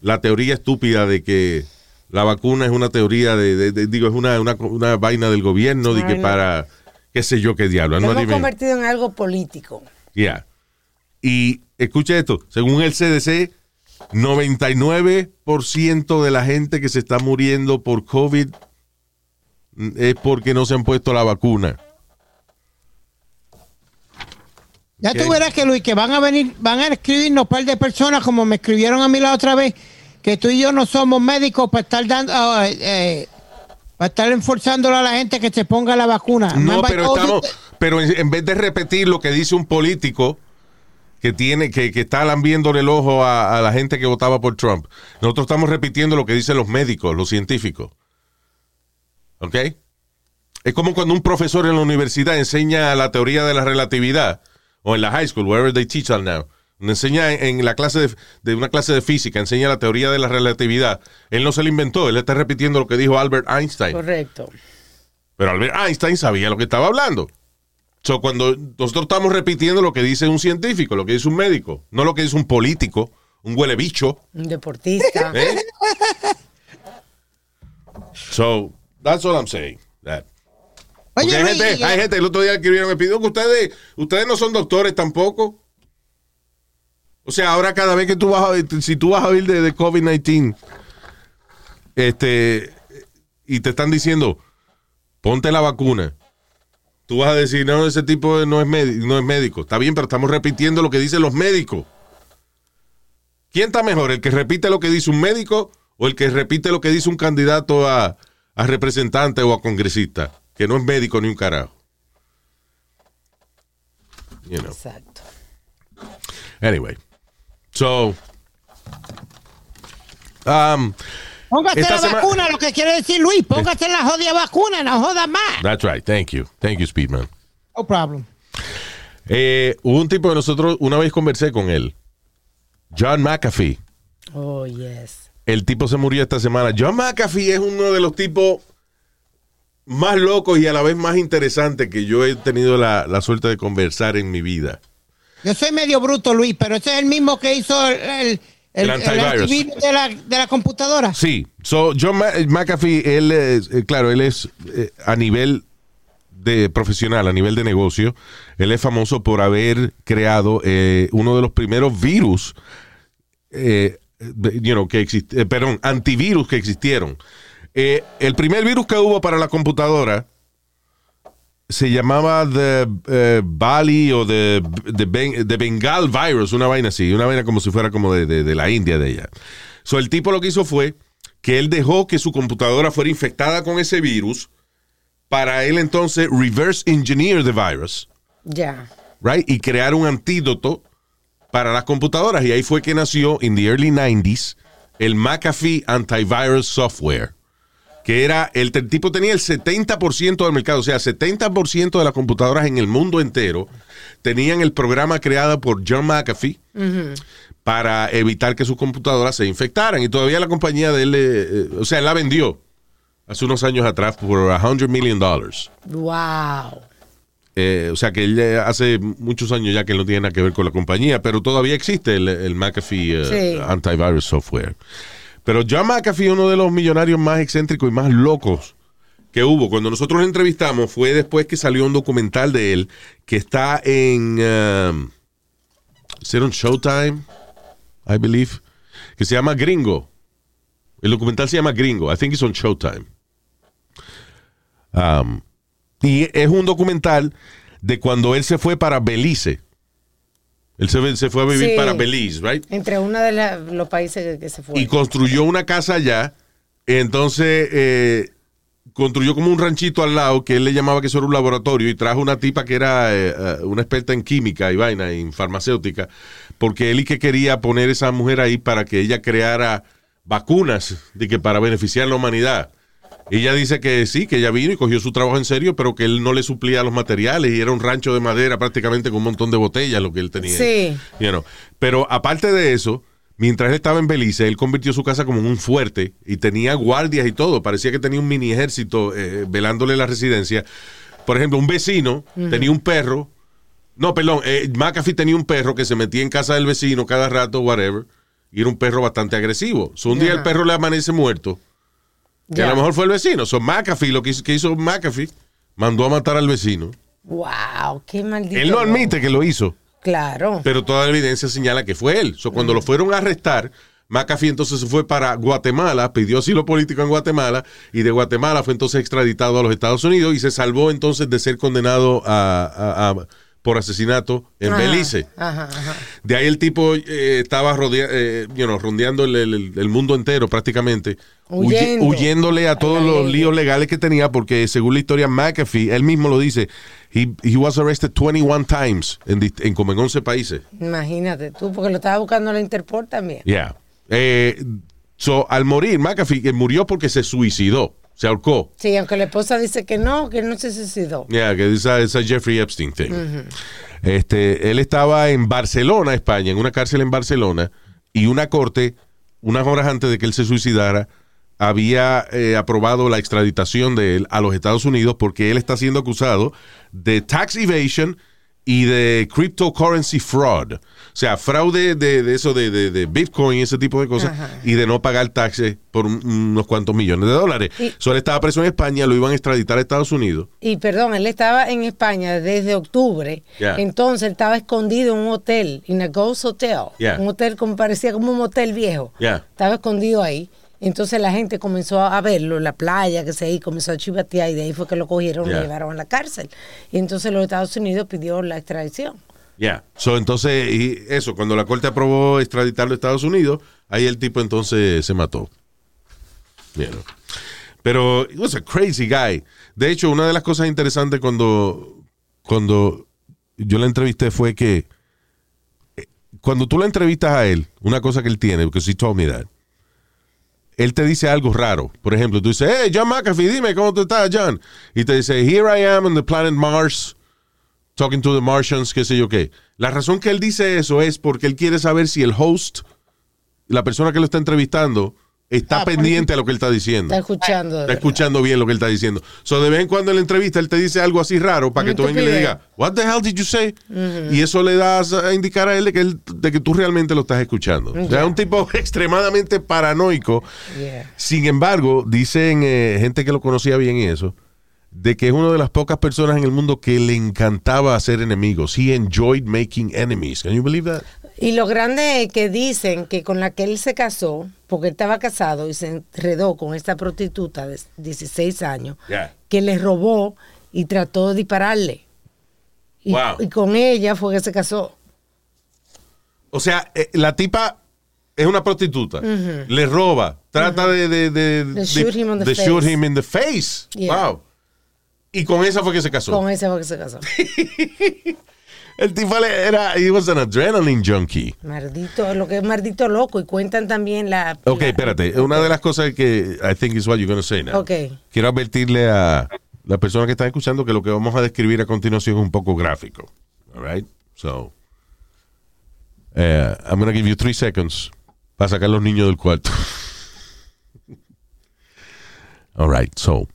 la teoría estúpida de que la vacuna es una teoría de, de- de- digo, es una, una, una vaina del gobierno de que para, qué sé yo qué diablo. Lo no hemos convertido en algo político. Yeah. Y escuche esto, según el CDC, 99% de la gente que se está muriendo por COVID es porque no se han puesto la vacuna. Ya Ok. tú verás que Luis, que van a venir, van a escribirnos un par de personas como me escribieron a mí la otra vez, que tú y yo no somos médicos para estar dando, ah, eh, para estar enforzándole a la gente que se ponga la vacuna. No, pero estamos, pero en, en vez de repetir lo que dice un político que tiene, que, que está lambiéndole el ojo a, a la gente que votaba por Trump, nosotros estamos repitiendo lo que dicen los médicos, los científicos. ¿Ok? Es como cuando un profesor en la universidad enseña la teoría de la relatividad, o en la high school, wherever they teach that now. Enseña en, la clase de, de una clase de física, enseña la teoría de la relatividad. Él no se la inventó, él está repitiendo lo que dijo Albert Einstein. Correcto. Pero Albert Einstein sabía lo que estaba hablando. So, cuando nosotros estamos repitiendo lo que dice un científico, lo que dice un médico, no lo que dice un político, un huele bicho. Un deportista. ¿eh? so, that's all I'm saying. That. Porque Oye, hay, gente, hay gente, el otro día escribieron, me pidió que ustedes, ustedes no son doctores tampoco. O sea, ahora cada vez que tú vas a, si tú vas a oír de, de COVID-19, este, y te están diciendo, ponte la vacuna. Tú vas a decir, no, ese tipo no es, médico, no es médico. Está bien, pero estamos repitiendo lo que dicen los médicos. ¿Quién está mejor? ¿El que repite lo que dice un médico o el que repite lo que dice un candidato a, a representante o a congresista? Que no es médico ni un carajo. You know. Exacto. Anyway. So. Um, Póngase la sema- vacuna, lo que quiere decir Luis, póngase la jodida vacuna, no joda más. that's right. Thank you. Thank you, Speedman. No problem. Eh, hubo un tipo que nosotros una vez conversé con él. John McAfee. Oh, yes. El tipo se murió esta semana. John McAfee es uno de los tipos más locos y a la vez más interesantes que yo he tenido la, la suerte de conversar en mi vida. Yo soy medio bruto, Luis, pero ese es el mismo que hizo el, el, de la, de la computadora. Sí, so John Ma- McAfee, él es, eh, claro, él es eh, a nivel de profesional, a nivel de negocio, él es famoso por haber creado eh, uno de los primeros virus, eh, you know, que exist- eh, perdón, antivirus que existieron. Eh, el primer virus que hubo para la computadora se llamaba The eh, Bali o The, the, Ben- the Bengal Virus, una vaina así, una vaina como si fuera como de, de- de la India de ella. So, el tipo lo que hizo fue que él dejó que su computadora fuera infectada con ese virus para él entonces reverse engineer the virus, Ya. right? Y crear un antídoto para las computadoras. Y ahí fue que nació, in the early 90s, el McAfee Antivirus Software que era, el, el tipo tenía el 70% del mercado, o sea, 70% de las computadoras en el mundo entero tenían el programa creado por John McAfee para evitar que sus computadoras se infectaran. Y todavía la compañía de él, eh, eh, o sea, él la vendió hace unos años atrás por 100 million dollars. Wow. Eh, o sea que él hace muchos años ya que no tiene nada que ver con la compañía, pero todavía existe el, el McAfee Sí. antivirus software. Pero John McAfee, uno de los millonarios más excéntricos y más locos que hubo, cuando nosotros lo entrevistamos, fue después que salió un documental de él que está en. Um, ¿es on Showtime? I believe. Que se llama Gringo. El documental se llama Gringo. I think it's on Showtime. Um, y es un documental de cuando él se fue para Belice. Él se, se fue a vivir Sí. para Belize, right? Entre uno de la- los países que, que se fue. y construyó una casa allá. Entonces, eh, construyó como un ranchito al lado que él le llamaba que eso era un laboratorio y trajo una tipa que era eh, eh, una experta en química y vaina, en farmacéutica, porque él y que quería poner esa mujer ahí para que ella creara vacunas de que para beneficiar a la humanidad. Ella dice que sí, que ella vino y cogió su trabajo en serio, pero que él no le suplía los materiales y era un rancho de madera prácticamente con un montón de botellas lo que él tenía. Sí. You know. Pero aparte de eso, mientras él estaba en Belice, él convirtió su casa como en un fuerte y tenía guardias y todo. Parecía que tenía un mini ejército eh, velándole la residencia. Por ejemplo, un vecino tenía un perro. No, perdón, eh, McAfee tenía un perro que se metía en casa del vecino cada rato, whatever. Y era un perro bastante agresivo. So, un día el perro le amanece muerto. Que a lo mejor fue el vecino. So, McAfee, lo que hizo, que hizo McAfee, mandó a matar al vecino. Wow, qué maldito. Él no admite que lo hizo. Claro. Pero toda la evidencia señala que fue él. So, cuando lo fueron a arrestar, McAfee entonces se fue para Guatemala, pidió asilo político en Guatemala y de Guatemala fue entonces extraditado a los Estados Unidos y se salvó entonces de ser condenado a- a- a- por asesinato en Ajá, Belice. Ajá, ajá. De ahí el tipo eh, estaba rodea- eh, you know, rondeando el, el- el mundo entero prácticamente, huye- Huyendo. huyéndole a todos los líos legales que tenía, porque según la historia McAfee, él mismo lo dice, he, he was arrested 21 times en, como en 11 países. Imagínate tú, porque lo estaba buscando la Interpol también. Yeah. Eh, so, al morir, McAfee murió porque se suicidó, se ahorcó. Sí, aunque la esposa dice que no, que no se suicidó. Yeah, que esa, esa Jeffrey Epstein thing. Este, él estaba en Barcelona, España, en una cárcel en Barcelona, y una corte, unas horas antes de que él se suicidara, había eh, aprobado la extraditación de él a los Estados Unidos porque él está siendo acusado de tax evasion y de cryptocurrency fraud. O sea, fraude de, de eso de, de- de Bitcoin ese tipo de cosas Ajá. y de no pagar taxes por un- unos cuantos millones de dólares. Y- So, él estaba preso en España, lo iban a extraditar a Estados Unidos. Y perdón, él estaba en España desde octubre. Entonces él estaba escondido en un hotel, en a ghost hotel. Un hotel como parecía como un motel viejo. Ya. Estaba escondido ahí. Entonces la gente comenzó a verlo en la playa, que se ahí comenzó a chivatear y de ahí fue que lo cogieron y lo llevaron a la cárcel. Y entonces los Estados Unidos pidió la extradición. Ya. So, entonces, y eso, cuando la corte aprobó extraditarlo a Estados Unidos, ahí el tipo entonces se mató. You know. Pero, it was a crazy guy. De hecho, una de las cosas interesantes cuando, cuando yo la entrevisté fue que eh, cuando tú la entrevistas a él, una cosa que él tiene, porque he told me that, él te dice algo raro. Por ejemplo, tú dices, hey, John McAfee, dime cómo tú estás, John. Y te dice, here I am on the planet Mars, talking to the Martians, qué sé yo qué. La razón que él dice eso es porque él quiere saber si el host, la persona que lo está entrevistando, está Ah, pendiente a lo que él está diciendo. Está escuchando. Está escuchando bien lo que él está diciendo. So, de vez en cuando en la entrevista él te dice algo así raro para que Una tú vengas y le digas, What the hell did you say? Y eso le das a indicar a él de que, él- de que tú realmente lo estás escuchando. O sea, es un tipo extremadamente paranoico. Yeah. Sin embargo, dicen eh, gente que lo conocía bien y eso, de que es una de las pocas personas en el mundo que le encantaba hacer enemigos. He enjoyed making enemies. Can you believe that? Y lo grande es que dicen que con la que él se casó, porque él estaba casado y se enredó con esta prostituta de 16 años, Yeah. que le robó y trató de dispararle. Y, Wow. y con ella fue que se casó. O sea, eh, la tipa es una prostituta, le roba, trata de, de, de, De shoot him on the de face. shoot him in the face. Yeah. Wow. Y con esa fue que se casó. Con esa fue que se casó. El tipo era, he was an adrenaline junkie. Maldito, lo que es maldito loco. Y cuentan también la. Ok, la- espérate. Una de las cosas que I think is what you're going to say now. Ok. Quiero advertirle a la persona que está escuchando que lo que vamos a describir a continuación es un poco gráfico. All right? So, eh, I'm going to give you three seconds para sacar a los niños del cuarto. All right, so.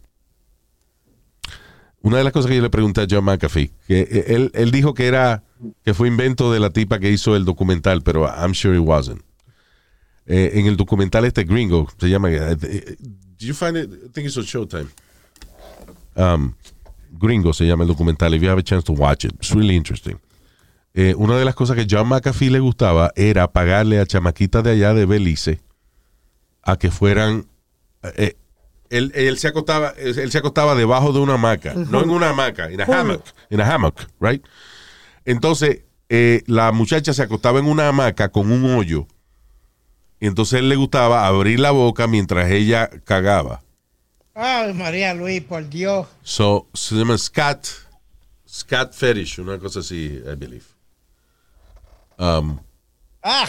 Una de las cosas que yo le pregunté a John McAfee, que eh, él, él dijo que era, que fue invento de la tipa que hizo el documental, pero I'm sure it wasn't. Eh, en el documental este gringo, se llama, eh, did you find it? I think it's on Showtime. Um, gringo se llama el documental, if you have a chance to watch it, it's really interesting. Una de las cosas que John McAfee le gustaba era pagarle a chamaquitas de allá de Belice a que fueran él, él se acostaba él se acostaba debajo de una hamaca no en una hamaca en a hammock en a hammock right entonces eh, la muchacha se acostaba en una hamaca con un hoyo y entonces él le gustaba abrir la boca mientras ella cagaba. Ay, María Luis, por Dios. so se llama scat scat fetish una cosa así I believe. Um, Ah,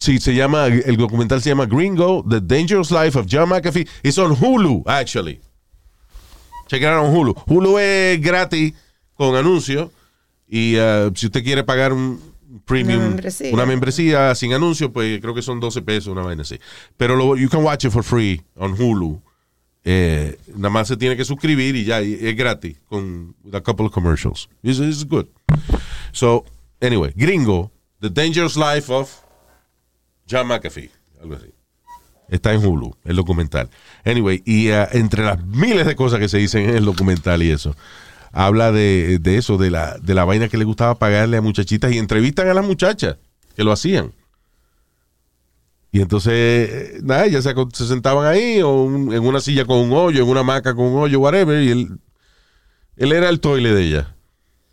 Sí, se llama, el documental se llama Gringo, The Dangerous Life of John McAfee. It's on Hulu, actually. Check it out on Hulu. Hulu es gratis con anuncios. Y uh, si usted quiere pagar un premium, Una membresía. una membresía sin anuncios, pues creo que son 12 pesos, una vaina así. Pero lo, you can watch it for free on Hulu. Eh, nada más se tiene que suscribir y ya, y es gratis con a couple of commercials. It's, it's good. So, anyway, Gringo, The Dangerous Life of John McAfee, algo así. Está en Hulu, el documental. Anyway, y uh, entre las miles de cosas que se dicen en el documental y eso, habla de, de eso, de la, de la vaina que le gustaba pagarle a muchachitas y entrevistan a las muchachas que lo hacían. Y entonces, eh, nada, ellas se, sentaban ahí o en una silla con un hoyo, en una hamaca con un hoyo, whatever, y él, él era el toile de ella,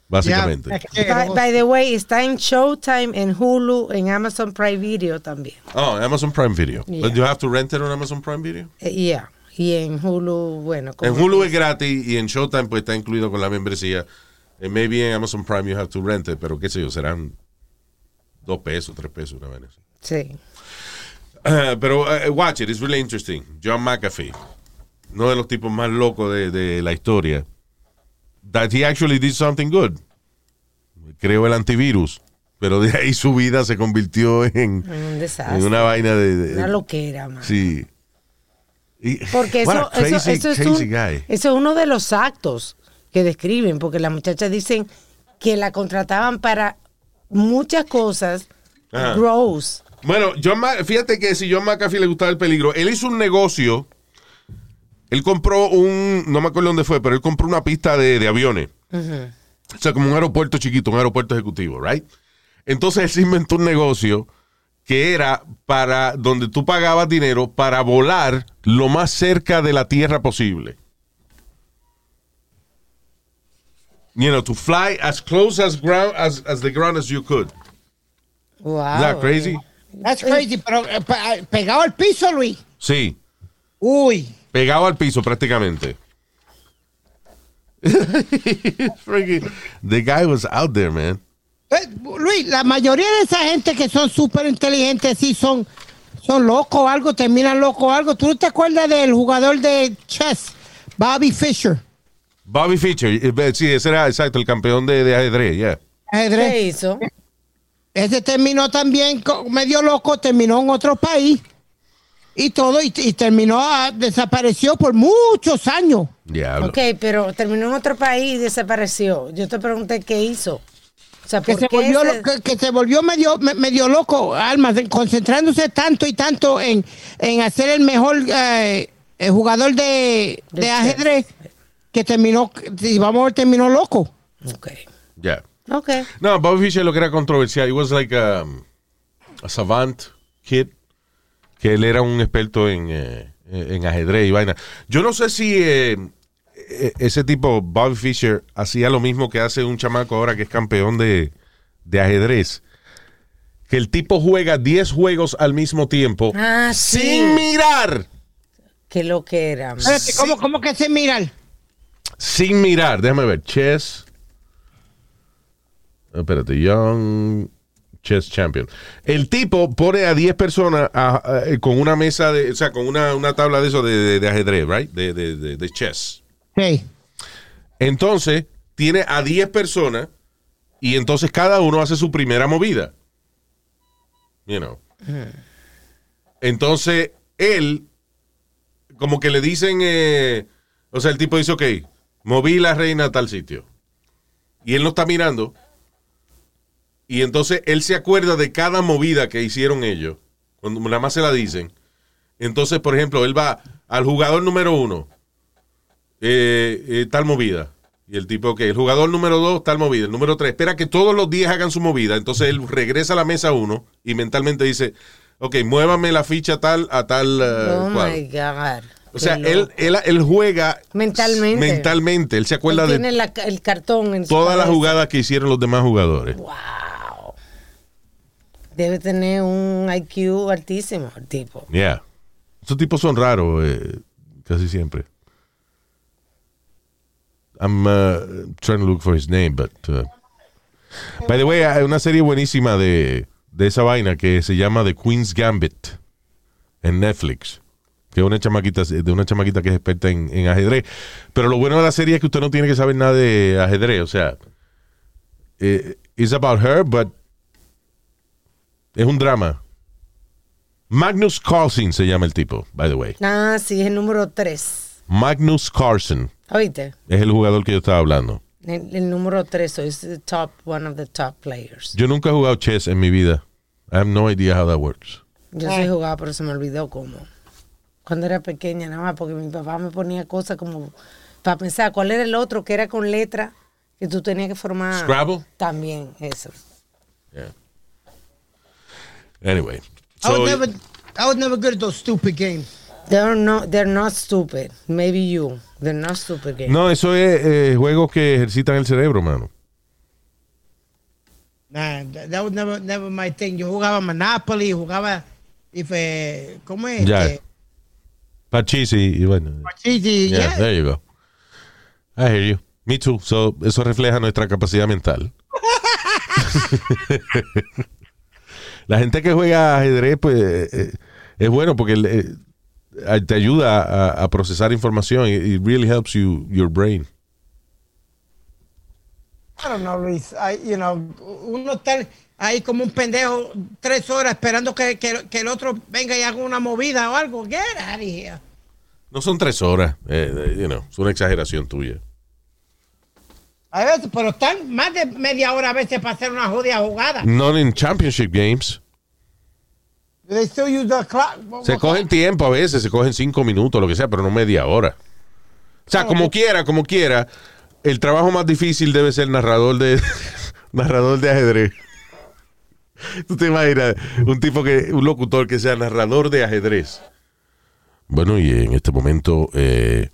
básicamente. By, by the way, está en Showtime, en Hulu, en Amazon Prime Video también. Oh, Amazon Prime Video. Yeah. But you have to rent it on Amazon Prime Video. Eh, yeah. Y en Hulu, bueno. En Hulu es gratis y en Showtime pues está incluido con la membresía. And maybe en Amazon Prime you have to rent it, pero qué sé yo, serán dos pesos, tres pesos, una vez. Sí. Uh, pero uh, watch it, it's really interesting. John McAfee, uno de los tipos más locos de, de la historia. That he actually did something good. Creó el antivirus, pero de ahí su vida se convirtió en, En un desastre. en una vaina de... de- Una loquera, man. Sí. Y- Porque eso, crazy, eso, eso es crazy un- guy. eso es uno de los actos que describen, porque las muchachas dicen que la contrataban para muchas cosas Ajá. gross. Bueno, John Ma- fíjate que si John McAfee le gustaba el peligro, él hizo un negocio. Él compró un, no me acuerdo dónde fue, pero él compró una pista de, de aviones. O sea, como un aeropuerto chiquito, un aeropuerto ejecutivo, right? Entonces él se inventó un negocio que era para donde tú pagabas dinero para volar lo más cerca de la tierra posible. You know, to fly as close as ground as, as the ground as you could. Wow. Is that crazy? That's crazy, pero eh, pe- pegado al piso, Luis. Sí. Uy. Pegado al piso prácticamente. The guy was out there, man. Eh, Luis, la mayoría de esa gente que son súper inteligentes sí son, son locos o algo, terminan locos o algo. ¿Tú no te acuerdas del jugador de chess, Bobby Fischer? Bobby Fischer, eh, sí, ese era exacto, el campeón de, de ajedrez, yeah. Ajedrez. ¿Qué hizo? Ese terminó también medio loco, terminó en otro país y todo, y, y terminó, ah, desapareció por muchos años. Diablo. Ok, pero terminó en otro país y desapareció. Yo te pregunté qué hizo. O sea, Que ¿por se, qué volvió, que, que se volvió medio, me- medio loco, Alma, de- concentrándose tanto y tanto en, en hacer el mejor eh, eh, jugador de, De de chess. ajedrez, que terminó, si vamos a ver, terminó loco. Ok. Yeah. Ok. No, Bobby Fischer lo que era controversial, he was like a, a savant kid, que él era un experto en, eh, en ajedrez y vaina. Yo no sé si eh, eh, ese tipo, Bobby Fischer, hacía lo mismo que hace un chamaco ahora que es campeón de, de ajedrez. Que el tipo juega 10 juegos al mismo tiempo Ah, sí. sin mirar. Qué lo que era. Espérate, ¿cómo, cómo que se miran? Sin mirar. Déjame ver. Chess. Espérate. Young Chess Champion. El tipo pone a 10 personas a- a- con una mesa de. O sea, con una, una tabla de eso de, de- de ajedrez, right? De, de, chess. Sí. Entonces, tiene a 10 personas y entonces cada uno hace su primera movida. You know. Entonces, él, como que le dicen, eh, o sea, el tipo dice, ok, moví la reina a tal sitio. Y él no está mirando. Y entonces él se acuerda de cada movida que hicieron ellos. Cuando nada más se la dicen. Entonces, por ejemplo, él va al jugador número uno. eh, eh, tal movida. Y el tipo, ok, el jugador número dos, tal movida. El número tres, espera que todos los días hagan su movida. Entonces él regresa a la mesa uno y mentalmente dice, ok, muévame la ficha tal a tal eh, oh cual. my God. O sea, él, él, él juega Mentalmente. mentalmente. Él se acuerda Él de tiene la- el cartón en todas las jugadas que hicieron los demás jugadores. Wow. Debe tener un IQ altísimo el tipo. Yeah. Esos tipos son raros eh, casi siempre. I'm uh, trying to look for his name, but... uh, by the way, hay una serie buenísima de, esa vaina que se llama The Queen's Gambit en Netflix. Que es una chamaquita, de una chamaquita que es experta en, en ajedrez. Pero lo bueno de la serie es que usted no tiene que saber nada de ajedrez. O sea, eh, it's about her, but es un drama. Magnus Carlsen se llama el tipo, by the way. Ah, sí, es el número 3. Magnus Carlsen ¿Oíste? es el jugador que yo estaba hablando. El, el número 3 es the top, one of the top players. Yo nunca he jugado chess en mi vida. I have no idea how that works. Yo sí jugaba, pero se me olvidó cómo. Cuando era pequeña, nada más, porque mi papá me ponía cosas como para pensar cuál era el otro que era con letra que tú tenías que formar. Scrabble? También, eso. Yeah. Anyway. I was never, I was never good at those stupid games. They're not, they're not stupid. Maybe you. They're not stupid games. no, eso es eh, juegos que ejercitan el cerebro, mano. Nah, that, that was never, never my thing. Yo jugaba Monopoly, jugaba, if, eh, ¿cómo es? Ya. Eh, Pachisi y bueno. sí, Yeah, yeah. there you go. I hear you. Me too. So, eso refleja nuestra capacidad mental. La gente que juega ajedrez, pues, eh, eh, es bueno porque eh, te ayuda a, a procesar información. It, really helps you, your brain. I don't know, Luis. I, you know, uno está ahí como un pendejo tres horas esperando que, que, que el otro venga y haga una movida o algo. Get out of here. No son tres horas, eh, you know, es una exageración tuya. A veces, pero están más de media hora a veces para hacer una jodida jugada. No en championship games. They still use the clock. Se cogen tiempo a veces, se cogen cinco minutos, lo que sea, pero no media hora. O sea, como quiera, como quiera, el trabajo más difícil debe ser narrador de narrador de ajedrez. Tú te imaginas un tipo que, un locutor que sea narrador de ajedrez. Bueno, y en este momento eh,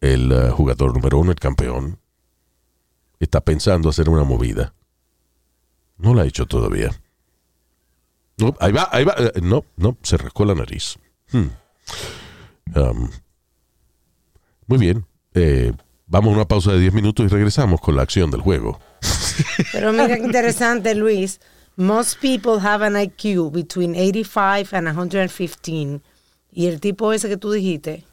el eh, jugador número uno, el campeón, está pensando hacer una movida. No la ha hecho todavía. No, ahí va, ahí va. Eh, No, no, se rascó la nariz. Hmm. Um, muy bien. Eh, vamos a una pausa de 10 minutos y regresamos con la acción del juego. Pero mira qué interesante, Luis. Most people have an IQ between 85 and 115. Y el tipo ese que tú dijiste,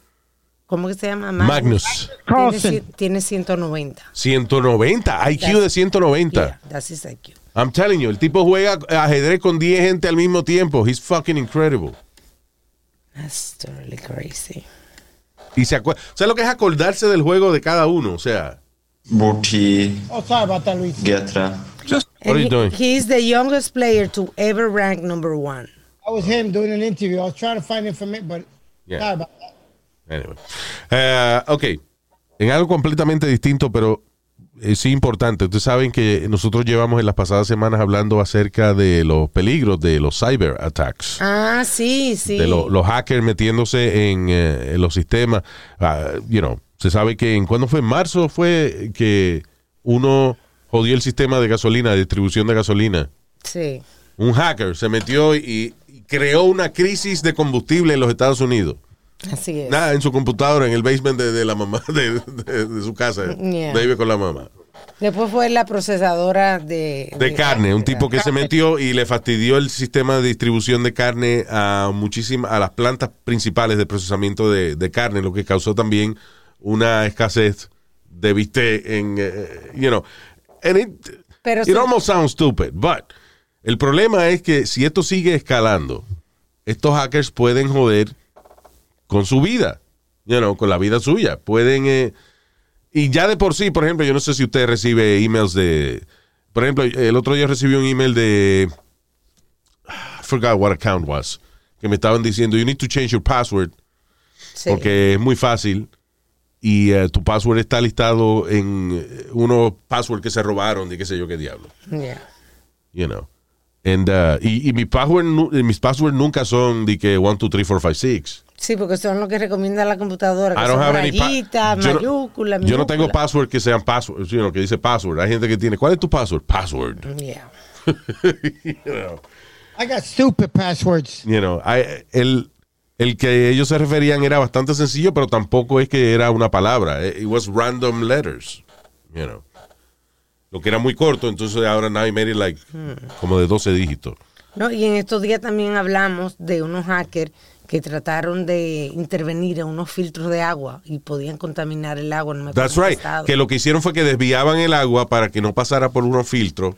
¿cómo que se llama? Magnus, Tiene, ci- tiene 190. 190, IQ de 190. Yeah, that's his IQ. I'm telling you, el tipo juega ajedrez con 10 gente al mismo tiempo. He's fucking incredible. That's totally crazy. Y se acuerda, ¿sabes lo que es acordarse del juego de cada uno? O sea, Burti, Oh, sorry about that, Luis. Getra. what are you he- doing? He's the youngest player to ever rank number one. That was him doing an interview. I was trying to find information, but Yeah. sorry about that. Anyway. Eh, ok. En algo completamente distinto, pero eh, sí importante. Ustedes saben que nosotros llevamos en las pasadas semanas hablando acerca de los peligros de los cyber attacks. Ah, sí, sí. De lo- los hackers metiéndose en, eh, en los sistemas. Ah, you know, se sabe que en cuando fue en marzo fue que uno jodió el sistema de gasolina, de distribución de gasolina. Sí. Un hacker se metió y, y creó una crisis de combustible en los Estados Unidos. Así es. Nada, en su computadora, en el basement de, de la mamá, de, de- de su casa. Yeah. Vive con la mamá. Después fue la procesadora de... De carne, un tipo que se metió y le fastidió el sistema de distribución de carne a muchísimas, a las plantas principales de procesamiento de, de carne, lo que causó también una escasez de bistec en, eh, you know, and it, Pero it sí- almost sounds stupid, but el problema es que si esto sigue escalando, estos hackers pueden joder con su vida, you know, con la vida suya. Pueden, eh, Y ya de por sí, por ejemplo, yo no sé si usted recibe emails de. Por ejemplo, el otro día recibí un email de. I forgot what account was. Que me estaban diciendo, you need to change your password. Sí. Porque es muy fácil. Y eh, tu password está listado en eh, unos passwords que se robaron, de qué sé yo qué diablo. Yeah. You know. And, uh, y, y mi password, mis passwords nunca son de que 1, 2, 3, 4, 5, 6. Sí, porque son lo que recomienda la computadora. Que I don't son rayitas, yo no- mayúsculas, Yo no tengo password que sean password, you know, que dice password. Hay gente que tiene, ¿cuál es tu password? Password. Yeah. You know, I got stupid passwords. you know, I- el, el que ellos se referían era bastante sencillo, pero tampoco es que era una palabra. It was random letters, you know. Lo que era muy corto, entonces ahora now I made it like como de 12 dígitos. No, y en estos días también hablamos de unos hackers que trataron de intervenir en unos filtros de agua y podían contaminar el agua. No me That's right. estado. Que lo que hicieron fue que desviaban el agua para que no pasara por unos filtros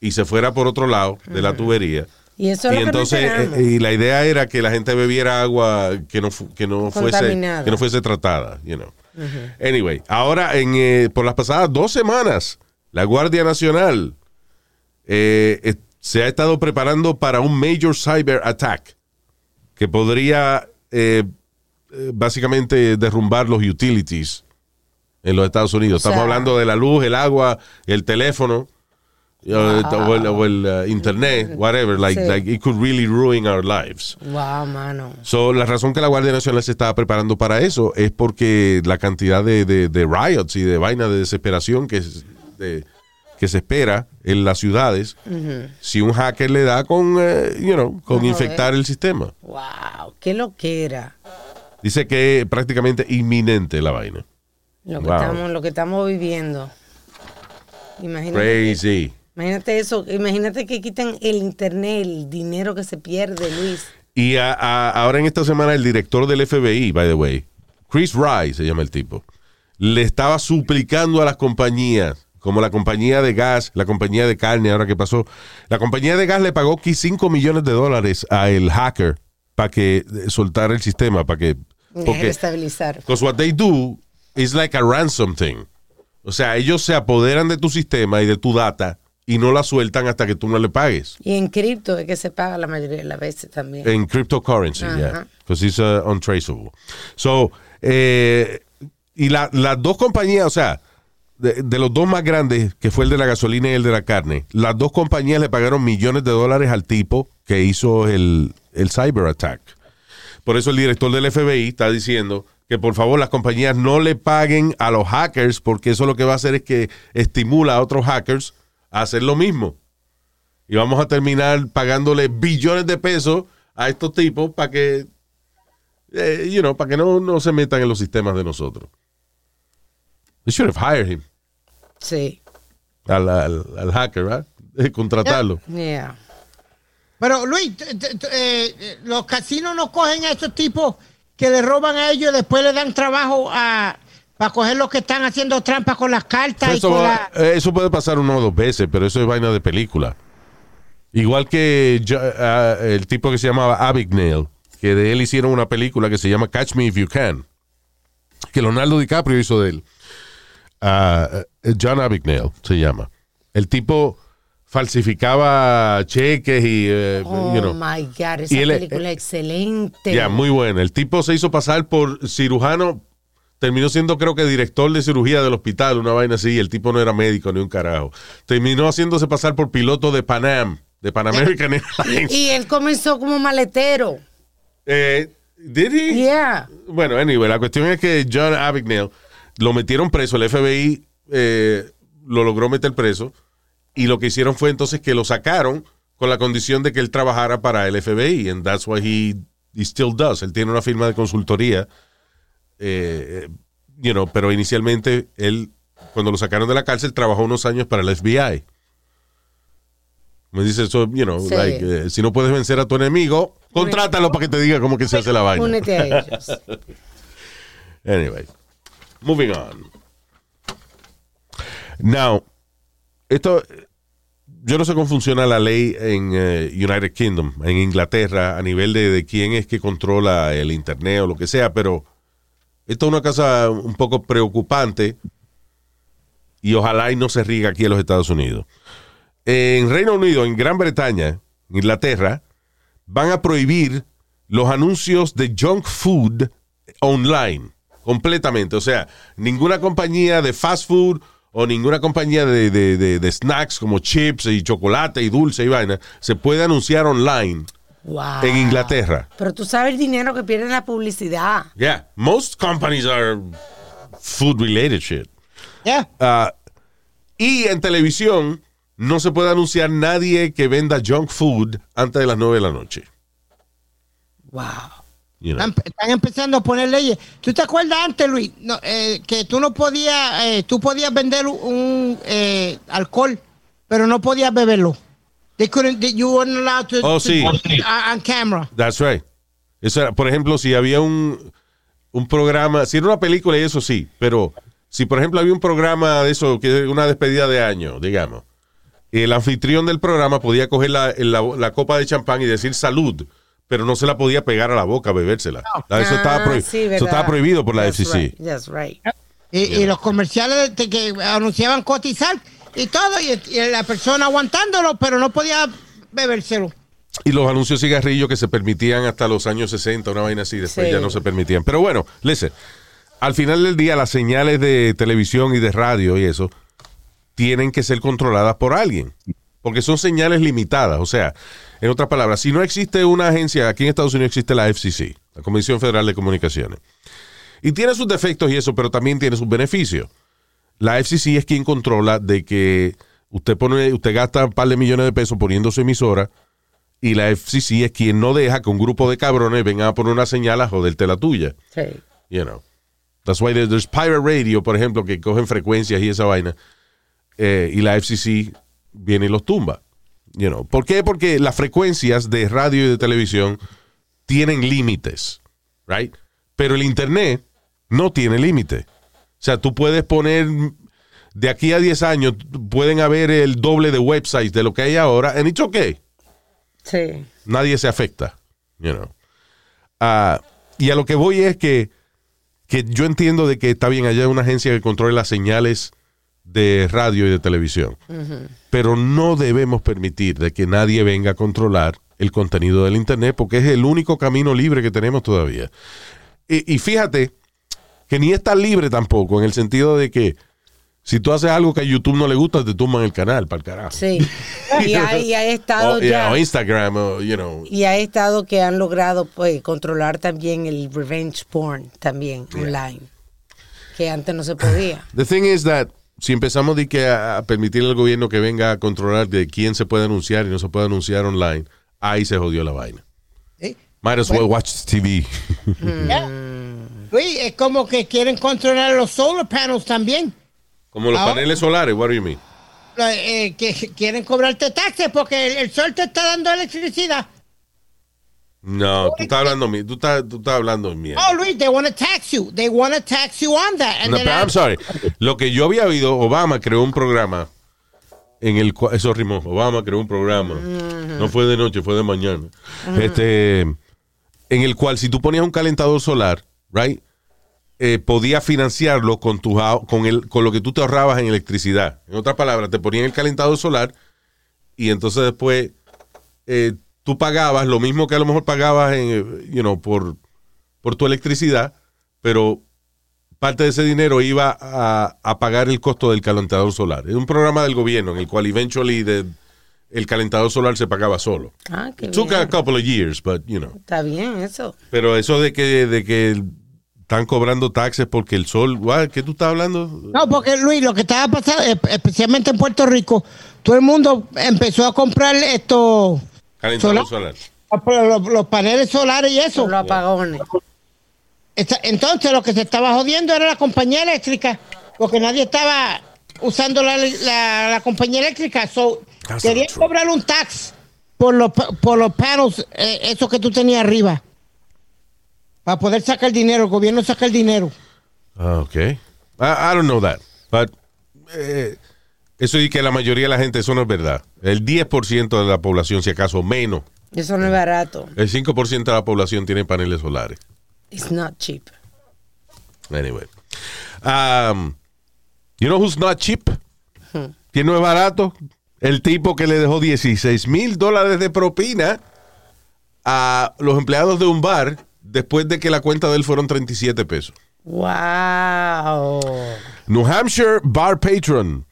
y se fuera por otro lado de la tubería. Y eso es y lo entonces, enteramos. eh, y la idea era que la gente bebiera agua que no, que no fuese que no fuese tratada, you know. Anyway, ahora en, eh, por las pasadas dos semanas, la Guardia Nacional eh, eh, se ha estado preparando para un major cyber attack que podría eh, eh, básicamente derrumbar los utilities en los Estados Unidos. sea- Estamos hablando de la luz, el agua, el teléfono. uh, o el, o el, uh, internet, whatever, like, Sí. like it could really ruin our lives. Wow, mano. So, la razón que la Guardia Nacional se estaba preparando para eso es porque la cantidad de, de- de riots y de vainas de desesperación que, es- de- que se espera en las ciudades si un hacker le da con, eh, you know, con infectar el sistema. Wow, qué lo que era. Dice que es prácticamente inminente la vaina. Lo que, Wow. estamos, lo que estamos viviendo. Imagínate, Crazy. imagínate eso, imagínate que quiten el internet, el dinero que se pierde, Luis. Y a- a- ahora en esta semana el director del FBI, by the way, Chris Rye se llama el tipo, le estaba suplicando a las compañías, como la compañía de gas, la compañía de carne, ahora que pasó, la compañía de gas le pagó 5 millones de dólares a el hacker para que eh, soltara el sistema, para que... Porque, estabilizar. because what they do is like a ransom thing. O sea, ellos se apoderan de tu sistema y de tu data y no la sueltan hasta que tú no le pagues. Y en cripto es que se paga la mayoría de las veces también. En cryptocurrency, Ajá. yeah. Because it's uh, untraceable. So, eh, y la- las dos compañías, o sea, de, de los dos más grandes, que fue el de la gasolina y el de la carne, las dos compañías le pagaron millones de dólares al tipo que hizo el, el cyber attack. Por eso el director del FBI está diciendo que por favor las compañías no le paguen a los hackers, porque eso lo que va a hacer es que estimula a otros hackers a hacer lo mismo. Y vamos a terminar pagándole billones de pesos a estos tipos para que, eh, you know, que no, no se metan en los sistemas de nosotros. They should have hired him, Sí. al, al, al hacker, ¿verdad? Eh, contratarlo. Yeah. Pero Luis, eh, eh, los casinos no cogen a esos tipos que le roban a ellos y después le dan trabajo a para coger los que están haciendo trampas con las cartas y Eso, con va- la... eh, eso puede pasar una o dos veces, pero eso es vaina de película. Igual que yo- ah, el tipo que se llamaba Abigail, que de él hicieron una película que se llama Catch Me If You Can, que Leonardo DiCaprio hizo de él. Eh, John Abigail se llama. El tipo falsificaba cheques y, eh, Oh you know, my God, esa él- película es excelente. ya, muy buena. El tipo se hizo pasar por cirujano, terminó siendo creo que director de cirugía del hospital, una vaina así, el tipo no era médico ni un carajo. Terminó haciéndose pasar por piloto de Panam, de Pan American Airlines. Y él comenzó como maletero. Eh, ¿Did he? Yeah. Bueno, anyway, la cuestión es que John Abagnale lo metieron preso, el FBI eh, lo logró meter preso, y lo que hicieron fue entonces que lo sacaron con la condición de que él trabajara para el FBI, and that's what he, he still does. Él tiene una firma de consultoría, eh, eh, you know, pero inicialmente él, cuando lo sacaron de la cárcel, trabajó unos años para el FBI. Me dice eso, you know, Sí. like, eh, si no puedes vencer a tu enemigo, contrátalo para que te diga cómo que se hace la vaina. Únete a ellos. Anyway, moving on. Now, esto, yo no sé cómo funciona la ley en eh, United Kingdom, en Inglaterra, a nivel de, de quién es que controla el Internet o lo que sea, pero Esto es una cosa un poco preocupante y ojalá y no se riga aquí en los Estados Unidos. En Reino Unido, en Gran Bretaña, Inglaterra, van a prohibir los anuncios de junk food online completamente. O sea, ninguna compañía de fast food o ninguna compañía de, de- de- de snacks como chips y chocolate y dulce y vaina se puede anunciar online Wow. en Inglaterra. Pero tú sabes el dinero que pierde la publicidad. Yeah, most companies are food related shit. Yeah. Ah, y en televisión no se puede anunciar nadie que venda junk food antes de las 9 de la noche. Wow. You know. Están, están empezando a poner leyes. ¿Tú te acuerdas antes, Luis, no, eh, que tú no podías, eh, tú podías vender un eh, alcohol, pero no podías beberlo? They couldn't, they- you weren't allowed to, Oh, to- sí. uh, on camera. That's right. Eso era, por ejemplo, si había un, un programa, si era una película y eso sí, pero si por ejemplo había un programa de eso, que una despedida de año, digamos, el anfitrión del programa podía coger la, la- la copa de champán y decir salud, pero no se la podía pegar a la boca, bebérsela. Ah, Eso, estaba, Ah, sí, eso estaba prohibido por la That's FCC. right, That's right. Y, y los comerciales de- que anunciaban cotizar y todo, y, y la persona aguantándolo, pero no podía bebérselo. Y los anuncios de cigarrillos que se permitían hasta los años 60, una vaina así, después Sí. ya no se permitían. Pero bueno, listen, al final del día las señales de televisión y de radio y eso tienen que ser controladas por alguien, porque son señales limitadas. O sea, en otras palabras, si no existe una agencia, aquí en Estados Unidos existe la FCC, la Comisión Federal de Comunicaciones, y tiene sus defectos y eso, pero también tiene sus beneficios. La FCC es quien controla de que usted pone, usted gasta un par de millones de pesos poniendo su emisora y la FCC es quien no deja que un grupo de cabrones vengan a poner una señal a joderte la tuya. Sí. You know. That's why there- there's pirate radio, por ejemplo, que cogen frecuencias y esa vaina. eh, y la FCC viene y los tumba. You know. ¿Por qué? Porque las frecuencias de radio y de televisión tienen límites, right? Pero el internet no tiene límite. O sea, tú puedes poner de aquí a 10 años pueden haber el doble de websites de lo que hay ahora, and it's okay Sí. nadie se afecta. You know. Ah, y a lo que voy es que, que yo entiendo de que está bien, haya una agencia que controle las señales de radio y de televisión. Pero no debemos permitir de que nadie venga a controlar el contenido del Internet porque es el único camino libre que tenemos todavía. Y, y fíjate que ni es tan libre tampoco, en el sentido de que si tú haces algo que a YouTube no le gusta, te tumban el canal para el carajo. Sí. Y hay, y estado O, ya. o Instagram, o, you know, Y hay estado que han logrado pues, controlar también el revenge porn también online. Que antes no se podía. The thing is that si empezamos de que a, permitirle al gobierno que venga a controlar de quién se puede anunciar y no se puede anunciar online, ahí se jodió la vaina. ¿sí? Might as well watch TV. Ya. Luis, es como que quieren controlar los solar panels también. Como los Ahora- paneles solares, what do you mean? Lo- eh, que quieren cobrarte taxes porque el, el sol te está dando electricidad. No, tú estás hablando tú estás, tú estás hablando mierda. Oh, Luis, they want to tax you. They want to tax you on that. And No, then I'm sorry. Lo que yo había oído, Obama creó un programa en el cual, eso rimó, Obama creó un programa. No fue de noche, fue de mañana. Este, en el cual si tú ponías un calentador solar, right, eh, podías financiarlo con tu con el con lo que tú te ahorrabas en electricidad. En otras palabras, te ponían el calentador solar y entonces después eh, tú pagabas lo mismo que a lo mejor pagabas en, you know, por, por tu electricidad, pero parte de ese dinero iba a, a pagar el costo del calentador solar. Es un programa del gobierno en el cual eventually the- el calentador solar se pagaba solo. Ah, qué Took a bien. couple of years, but you know. Está bien eso. Pero eso de que, de que están cobrando taxes porque el sol, ¿qué tú estás hablando? No, porque Luis, lo que estaba pasando, eh, especialmente en Puerto Rico, todo el mundo empezó a comprar estos Calentador Solar. solar. los, los paneles solares y eso. Los apagones. Entonces lo que se estaba jodiendo era la compañía eléctrica, porque nadie estaba usando la, la- la compañía eléctrica. So, querían cobrar un tax por los, pa- por los panels, eh, eso que tú tenías arriba. Para poder sacar dinero, el gobierno saca el dinero. Ah, ok. I, I don't know that. But, eh, eso y que la mayoría de la gente, eso no es verdad. El 10% de la población, si acaso menos, Eso no es barato. el 5% de la población tiene paneles solares. It's not cheap. Anyway. Um, you know who's not cheap? ¿Quién no es barato? El tipo que le dejó 16 mil dólares de propina a los empleados de un bar después de que la cuenta de él fueron 37 pesos. Wow. New Hampshire Bar Patron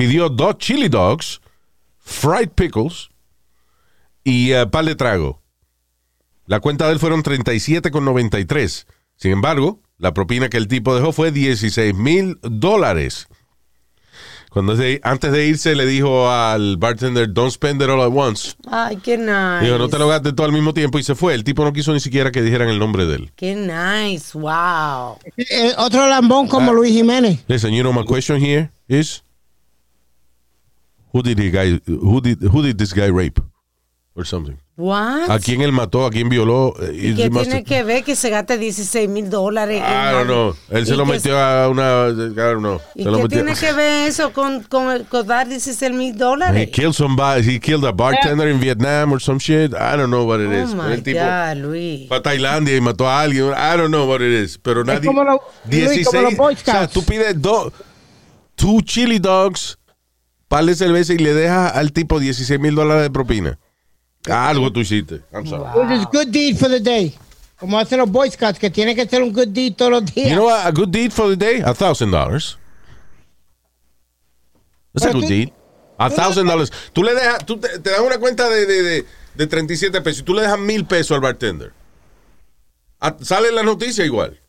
pidió dos chili dogs, fried pickles y eh, par de trago. La cuenta de él fueron 37,93. Sin embargo, la propina que el tipo dejó fue 16 mil dólares. Cuando se- antes de irse le dijo al bartender, don't spend it all at once. Ay, qué nice. Digo, no te lo gastes todo al mismo tiempo y se fue. El tipo no quiso ni siquiera que dijeran el nombre de él. Qué nice. Wow. Eh, otro lambón como Luis Jiménez. Listen, you know my question here is who did the guy who did who did this guy rape or something? What? ¿A quién él mató? ¿A quién violó? ¿Y qué tiene que ver que se gaste 16 mil dólares? I en don't know. Él se ¿Y lo metió a una I don't know. ¿Y qué metió. tiene que ver eso con, con, con dar 16 mil He dólares? killed somebody. He killed a bartender in Vietnam or some shit. I don't know what it is. Oh my el tipo God, Luis. fue a Tailandia y mató a alguien. I don't know what it is. Pero nadie. como lo- Luis, como los Boy o sea, Scouts. tú pides dos, two chili dogs, par de cerveza y le dejas al tipo 16 mil dólares de propina. Algo tú hiciste. I'm sorry. Which is good deed for the day. Como hacen los Boy Scouts, que tiene que ser un good deed todos los días. You know what? A good deed for the day? A thousand dollars. That's a Pero good tú- deed. A thousand dollars. Tú le dejas, tú te, te das una cuenta de, de, de, de 37 pesos y tú le dejas mil pesos al bartender. A- sale en la noticia igual.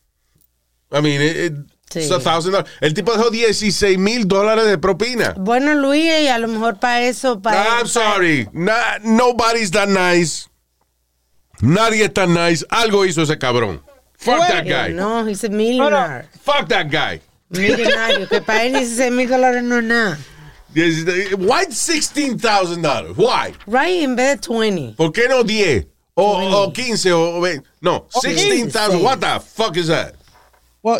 I mean, it, it- it's Sí. El tipo dejó 16 mil dólares de propina. Bueno, Luis, y a lo mejor para eso, para... I'm sorry. Na- nobody's that nice. Nadie es tan nice. Algo hizo ese cabrón. Fuck that para- guy. No, he's a millionaire. Fuck that guy. Millonario, que para él 16 mil dólares no es nada. Why $16,000? Why? Right, en vez de 20. ¿Por qué no 10? O, o 15 o 20? No, 16,000. What the fuck is that? Well,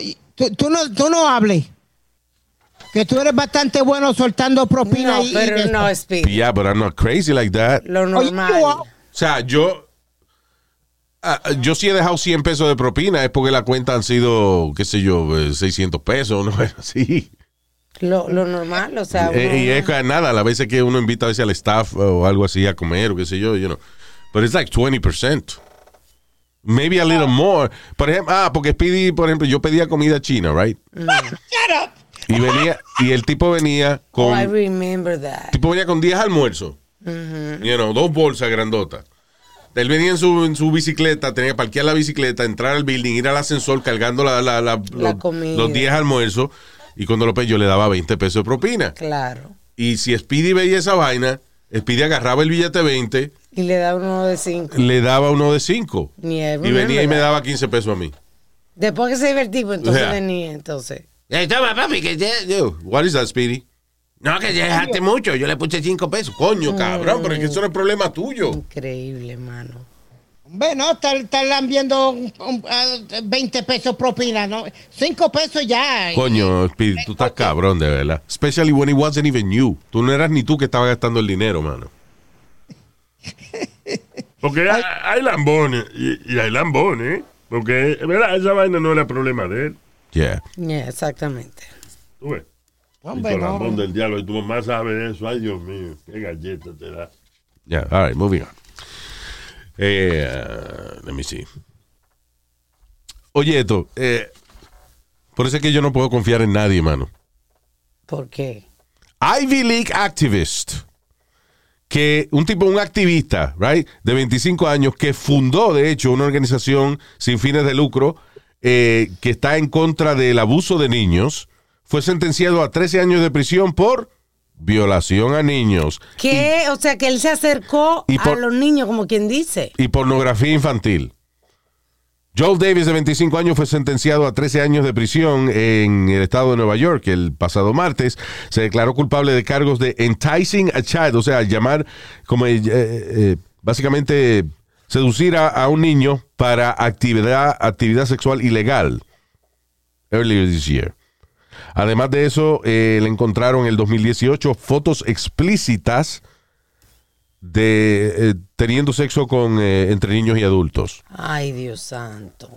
tú, tú no, tú no hables. Que tú eres bastante bueno soltando propina No, y, y pero no, esto. Speed. Yeah, but I'm not crazy like that. Lo normal. O sea, yo. ah, yo sí he dejado 100 pesos de propina, es porque la cuenta han sido, qué sé yo, eh, 600 pesos, ¿no? Sí. Lo, lo normal, o sea... Eh, uno- y es que nada, a veces que uno invita a veces al staff o algo así a comer o qué sé yo, you know. But it's like 20%. Maybe a little more. Por ejemplo, ah, porque Speedy, por ejemplo, yo pedía comida china, right? Shut up. Y venía, y el tipo venía Oh, con, I remember that. tipo venía con 10 almuerzos. You know, dos bolsas grandotas. Él venía en su, en su bicicleta, tenía que parquear la bicicleta, entrar al building, ir al ascensor cargando la, la, la- los, comida. los 10 almuerzos. Y cuando lo pedí, yo le daba 20 pesos de propina. Claro. Y si Speedy veía esa vaina, Speedy agarraba el billete 20, Y le da uno de 5. le daba uno de 5. Ni I Y venía y me daba 15 pesos a mí. Después que se divertió, entonces Yeah. venía, entonces. Eh, toma, papi, que ya- yo, What is that, Speedy? No, que ya dejaste mucho. Yo le puse 5 pesos. Coño, cabrón, pero es que eso no es problema tuyo. Increíble, mano. Hombre, no, están, un- un- ah, 20 pesos propina, ¿no? 5 pesos ya. Coño, Speedy, tú estás cabrón, de verdad. Especially when it wasn't even you. Tú no eras ni tú que estabas gastando el dinero, mano. Porque hay, hay lambones y, y hay lambones. Porque, ¿verdad? Esa vaina no era problema de él. Yeah. Yeah, exactamente. Tú ves. Hombre, no. lambón del diablo y tu mamá sabe eso. Ay, Dios mío, qué galleta te da. Yeah, all right, moving on. Eh, uh, let me see. Oye, esto, eh, por eso es que yo no puedo confiar en nadie, mano. ¿Por qué? Ivy League activist, que un tipo, un activista, right, de 25 años, que fundó, de hecho, una organización sin fines de lucro eh, que está en contra del abuso de niños, fue sentenciado a 13 años de prisión por violación a niños ¿Qué? O sea, que él se acercó y por- a los niños, como quien dice. y pornografía infantil. Joel Davis, de 25 años, fue sentenciado a 13 años de prisión en el estado de Nueva York el pasado martes. Se declaró culpable de cargos de enticing a child, o sea, llamar como eh, eh, básicamente seducir a, un niño para actividad, actividad sexual ilegal. Earlier this year. Además de eso, eh, le encontraron en el 2018 fotos explícitas de eh, teniendo sexo con eh, entre niños y adultos. Ay, Dios santo.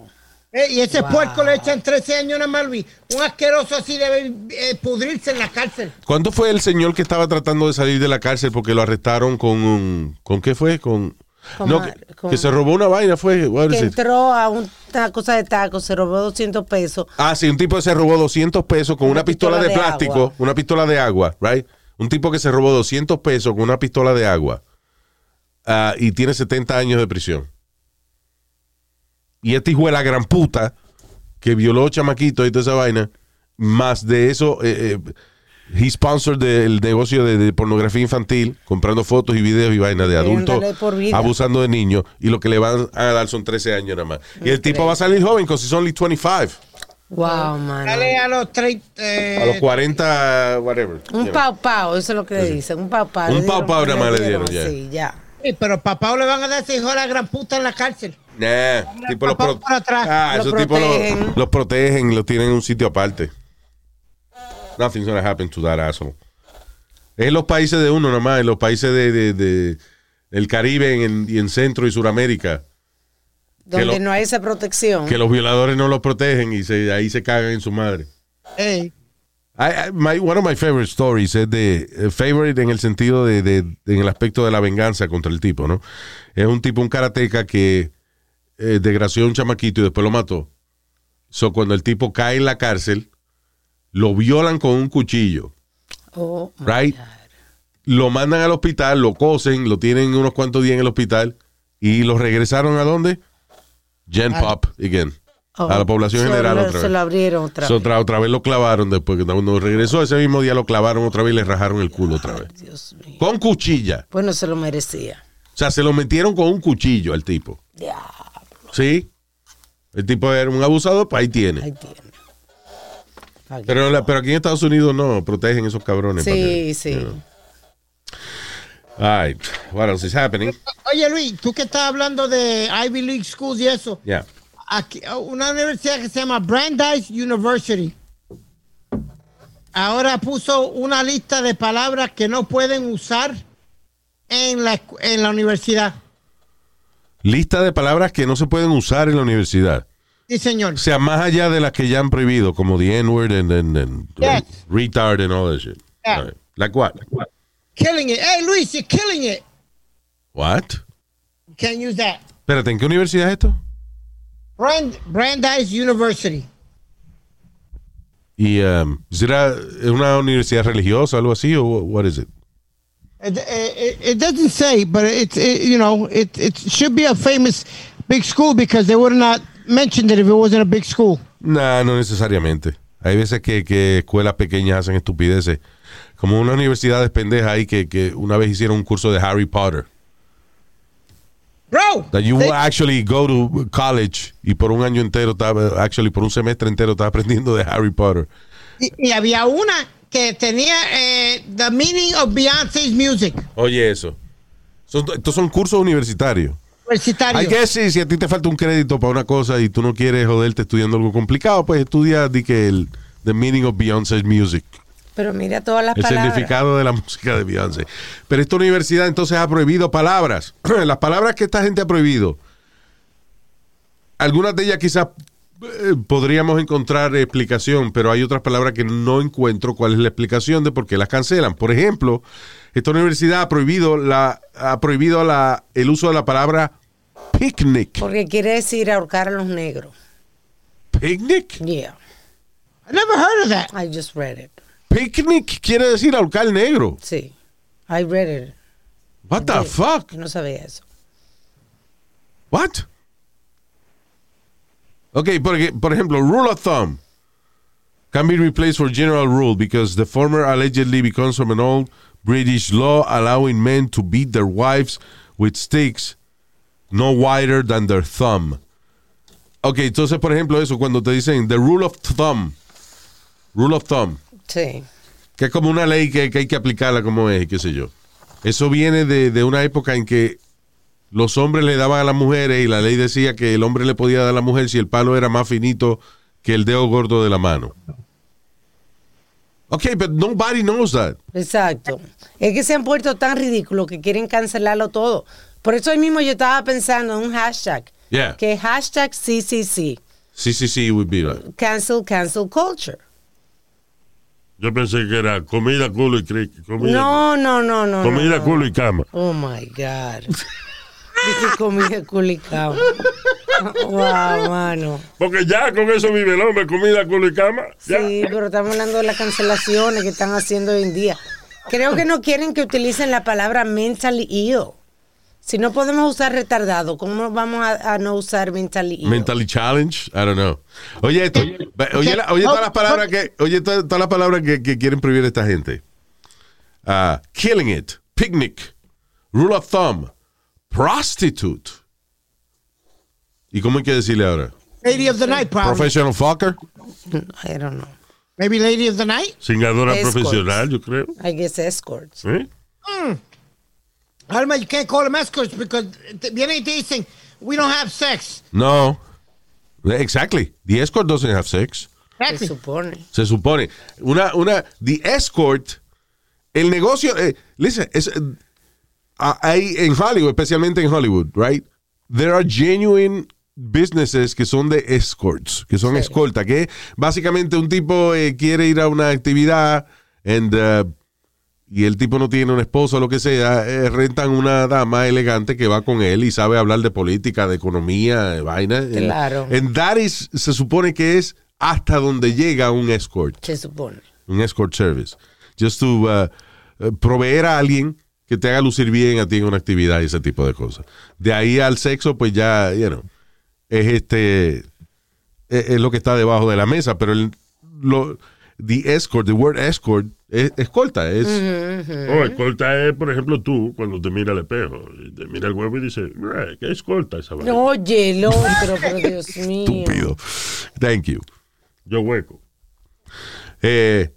Eh, y ese Wow. puerco le echan 13 años a Malvi. Un asqueroso así debe eh, pudrirse en la cárcel. ¿Cuándo fue el señor que estaba tratando de salir de la cárcel porque lo arrestaron con un... ¿Con qué fue? Con... Con no, ma- que, con- que se robó una vaina, fue. Que entró a una cosa de tacos, se robó 200 pesos. Ah, sí, un tipo que se robó 200 pesos con una, Una pistola, pistola de, de plástico, agua. una pistola de agua, right? Un tipo que se robó 200 pesos con una pistola de agua ah, y tiene 70 años de prisión. Y este hijo de la gran puta que violó chamaquitos y toda esa vaina, más de eso, eh, eh, he sponsored el negocio de, de pornografía infantil, comprando fotos y videos y vaina de adultos abusando de niños y lo que le van a dar son 13 años nada más. Y el tipo va a salir joven, because he's only 25. Wow, man. Dale a los 30. eh, A los 40, whatever. Un pau pau, eso es lo que le dicen. Un pau pau. Un pau pau nada más le dieron, ya. Sí, ya. Sí, pero papá le van a dar ese hijo de la gran puta en la cárcel. Nah, tipo los, pro- atrás. ah, Lo esos tipos los, protegen. los protegen y los tienen en un sitio aparte. Nothing's gonna happen to that asshole. Es en los países de uno nomás, en los países de, de- de- el Caribe en- y en Centro y Suramérica, Donde lo- no hay esa protección. que los violadores no los protegen y se, ahí se cagan en su madre. Ey. I- I- my- one of my favorite stories es de eh, favorite en el sentido de, de- de- en el aspecto de la venganza contra el tipo, ¿no? Es un tipo, un karateca que eh, desgració a un chamaquito y después lo mató. So, cuando el tipo cae en la cárcel, lo violan con un cuchillo, Oh, right? Lo mandan al hospital, lo cosen, lo tienen unos cuantos días en el hospital y lo regresaron a dónde? Gen Pop again. Oh, a la población se general lo- otra Se vez. lo abrieron otra So, vez. otra, otra vez lo clavaron después que cuando regresó ese mismo día lo clavaron otra vez y le rajaron el culo otra vez. Dios mío. Con cuchilla. Pues no se lo merecía. O sea, se lo metieron con un cuchillo al tipo. Ya, ¿Sí? El tipo era un abusador, pues ahí tiene. ahí tiene. Pero, la- pero aquí en Estados Unidos no, protegen esos cabrones. que- Sí, sí. you know. All right. What else is happening? Oye, Luis, tú que estás hablando de Ivy League Schools y eso. Yeah. Aquí, una universidad que se llama Brandeis University. Ahora puso una lista de palabras que no pueden usar en la, en la universidad. Lista de palabras que no se pueden usar en la universidad. Sí, señor. O sea, más allá de las que ya han prohibido, como the N-word and, and- and, Yes. retard and all that shit. Yeah. All right. Like what? Killing it. Hey, Luis, you're killing it. What? You can't use that. Espérate, ¿en qué universidad es esto? Brand, Brandeis University. Y um, ¿será es una universidad religiosa o algo así o what is it? It, it, it doesn't say, but it's it, you know it it should be a famous big school because they would not mentioned it if it wasn't a big school. Nah, no necesariamente. Hay veces que, que escuelas pequeñas hacen estupideces. Como una universidad de pendeja ahí que, que una vez hicieron un curso de Harry Potter. Bro, That you they- actually go to college y por un año entero, estaba, actually por un semestre entero estaba aprendiendo de Harry Potter. y, y había una que tenía eh, the meaning of Beyonce's music. Oye, eso. Son- estos son cursos universitarios. Universitario. I guess si, si a ti te falta un crédito para una cosa y tú no quieres joderte estudiando algo complicado, pues estudia di que el the meaning of Beyoncé's music. Pero mira todas las El palabras. significado de la música de Beyoncé. Pero esta universidad entonces ha prohibido palabras. Las palabras que esta gente ha prohibido, algunas de ellas quizás eh, podríamos encontrar explicación, pero hay otras palabras que no encuentro cuál es la explicación de por qué las cancelan. Por ejemplo, esta universidad ha prohibido la ha prohibido la, el uso de la palabra picnic. Porque quiere decir ahorcar a los negros. Picnic? Yeah, I never heard of that. I just read it. Picnic quiere decir ahorcar negro. Sí, I read it. What the fuck? Yo no sabía eso. What? Okay, porque, por ejemplo, rule of thumb can be replaced for general rule because the former allegedly becomes from an old British law allowing men to beat their wives with sticks no wider than their thumb. Ok, entonces, por ejemplo, eso, cuando te dicen the rule of thumb, rule of thumb, Sí. que es como una ley que, que hay que aplicarla como es, y qué sé yo. Eso viene de, de una época en que los hombres le daban a las mujeres y la ley decía que el hombre le podía dar a la mujer si el palo era más finito que el dedo gordo de la mano. Ok, but nobody knows that. Exacto. Es que se han puesto tan ridículos que quieren cancelarlo todo. Por eso hoy mismo yo estaba pensando en un hashtag. Yeah. Que hashtag sí, it would be right. Cancel, cancel culture. Yo pensé que era comida, culo y cricket. Comida, No, no, no, no. comida no. culo y cama. Oh my God. Dije comida culicao. Wow, mano. Porque ya con eso vive el hombre, comida, culo y cama. Ya. Sí, pero estamos hablando de las cancelaciones que están haciendo hoy en día. Creo que no quieren que utilicen la palabra mentally ill. Si no podemos usar retardado, ¿cómo vamos a, a no usar mentally ill? Mentally challenged, I don't know. Oye esto, oye, la- oye todas las palabras que, oye todas, todas las palabras que, que quieren prohibir esta gente. Ah, killing it, picnic, rule of thumb, prostitute. ¿Y cómo hay que decirle ahora? Lady of the night, probably. Professional fucker. I don't know. Maybe lady of the night. Singadora Escorts. profesional, yo creo. I guess escorts. ¿Eh? Alma, you can't call them escorts because vienen y te dicen, we don't have sex. No. Exactly. The escort doesn't have sex. Se supone. Se supone. Una, una, the escort, el negocio, eh, listen, es, eh, ah, hay en Hollywood, especialmente en Hollywood, right? There are genuine businesses que son de escorts, que son escolta, que básicamente un tipo eh, quiere ir a una actividad and, uh, y el tipo no tiene una esposa o lo que sea, eh, rentan una dama elegante que va con él y sabe hablar de política, de economía, de vaina. Claro. En that is, se supone que es hasta donde llega un escort Se supone. un escort service. Just to uh, uh, proveer a alguien que te haga lucir bien a ti en una actividad y ese tipo de cosas. De ahí al sexo, pues ya, you know, es este, es, es lo que está debajo de la mesa, pero el, lo, the escort, the word escort, es escolta, es, Oh, escolta es, por ejemplo, tú cuando te mira al espejo. y Te mira el huevo y dice, "Eh, ¿qué escolta esa vaina? Oye, el otro, pero Dios mío. estúpido. Thank you. Yo hueco. Eh,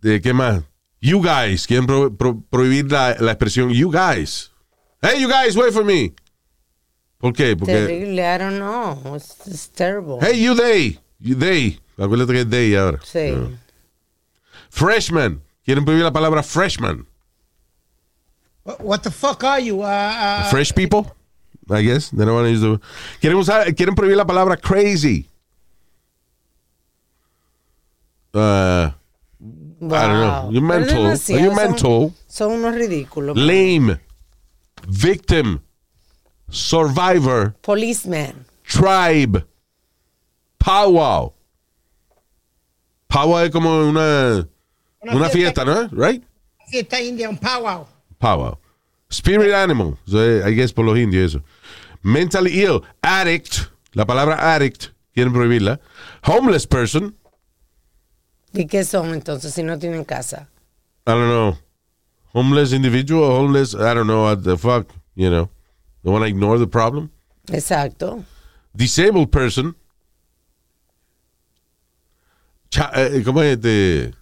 ¿de ¿Qué más? You guys. Quieren pro- pro- prohibir la, la expresión you guys. Hey, you guys, wait for me. ¿Por qué? Porque. Terrible, I don't know. It's, it's terrible. Hey, you they. You they. Acuérdate que es they ahora. Sí. Freshman. Quieren prohibir la palabra freshman. What, what the fuck are you? Uh, uh, Fresh people. I guess. They don't want to use the- Quieren, usar, quieren prohibir la palabra crazy. Uh, I don't know. Wow. You Pero mental. demasiado, Are you son- mental? Son unos ridículos. lame, victim, survivor, Policeman. tribe, powwow. Powwow es como una, una fiesta, ¿no? Right? Fiesta india, un powwow. Powwow. Spirit animal. So, eh, I guess por los indios eso. Mentally ill. Addict. La palabra addict. Quieren prohibirla. Homeless person. ¿Y qué son entonces si no tienen casa? I don't know. Homeless individual. Homeless. I don't know what the fuck. You know. They want to ignore the problem. Exacto. disabled person. Cha- eh, ¿Cómo es este?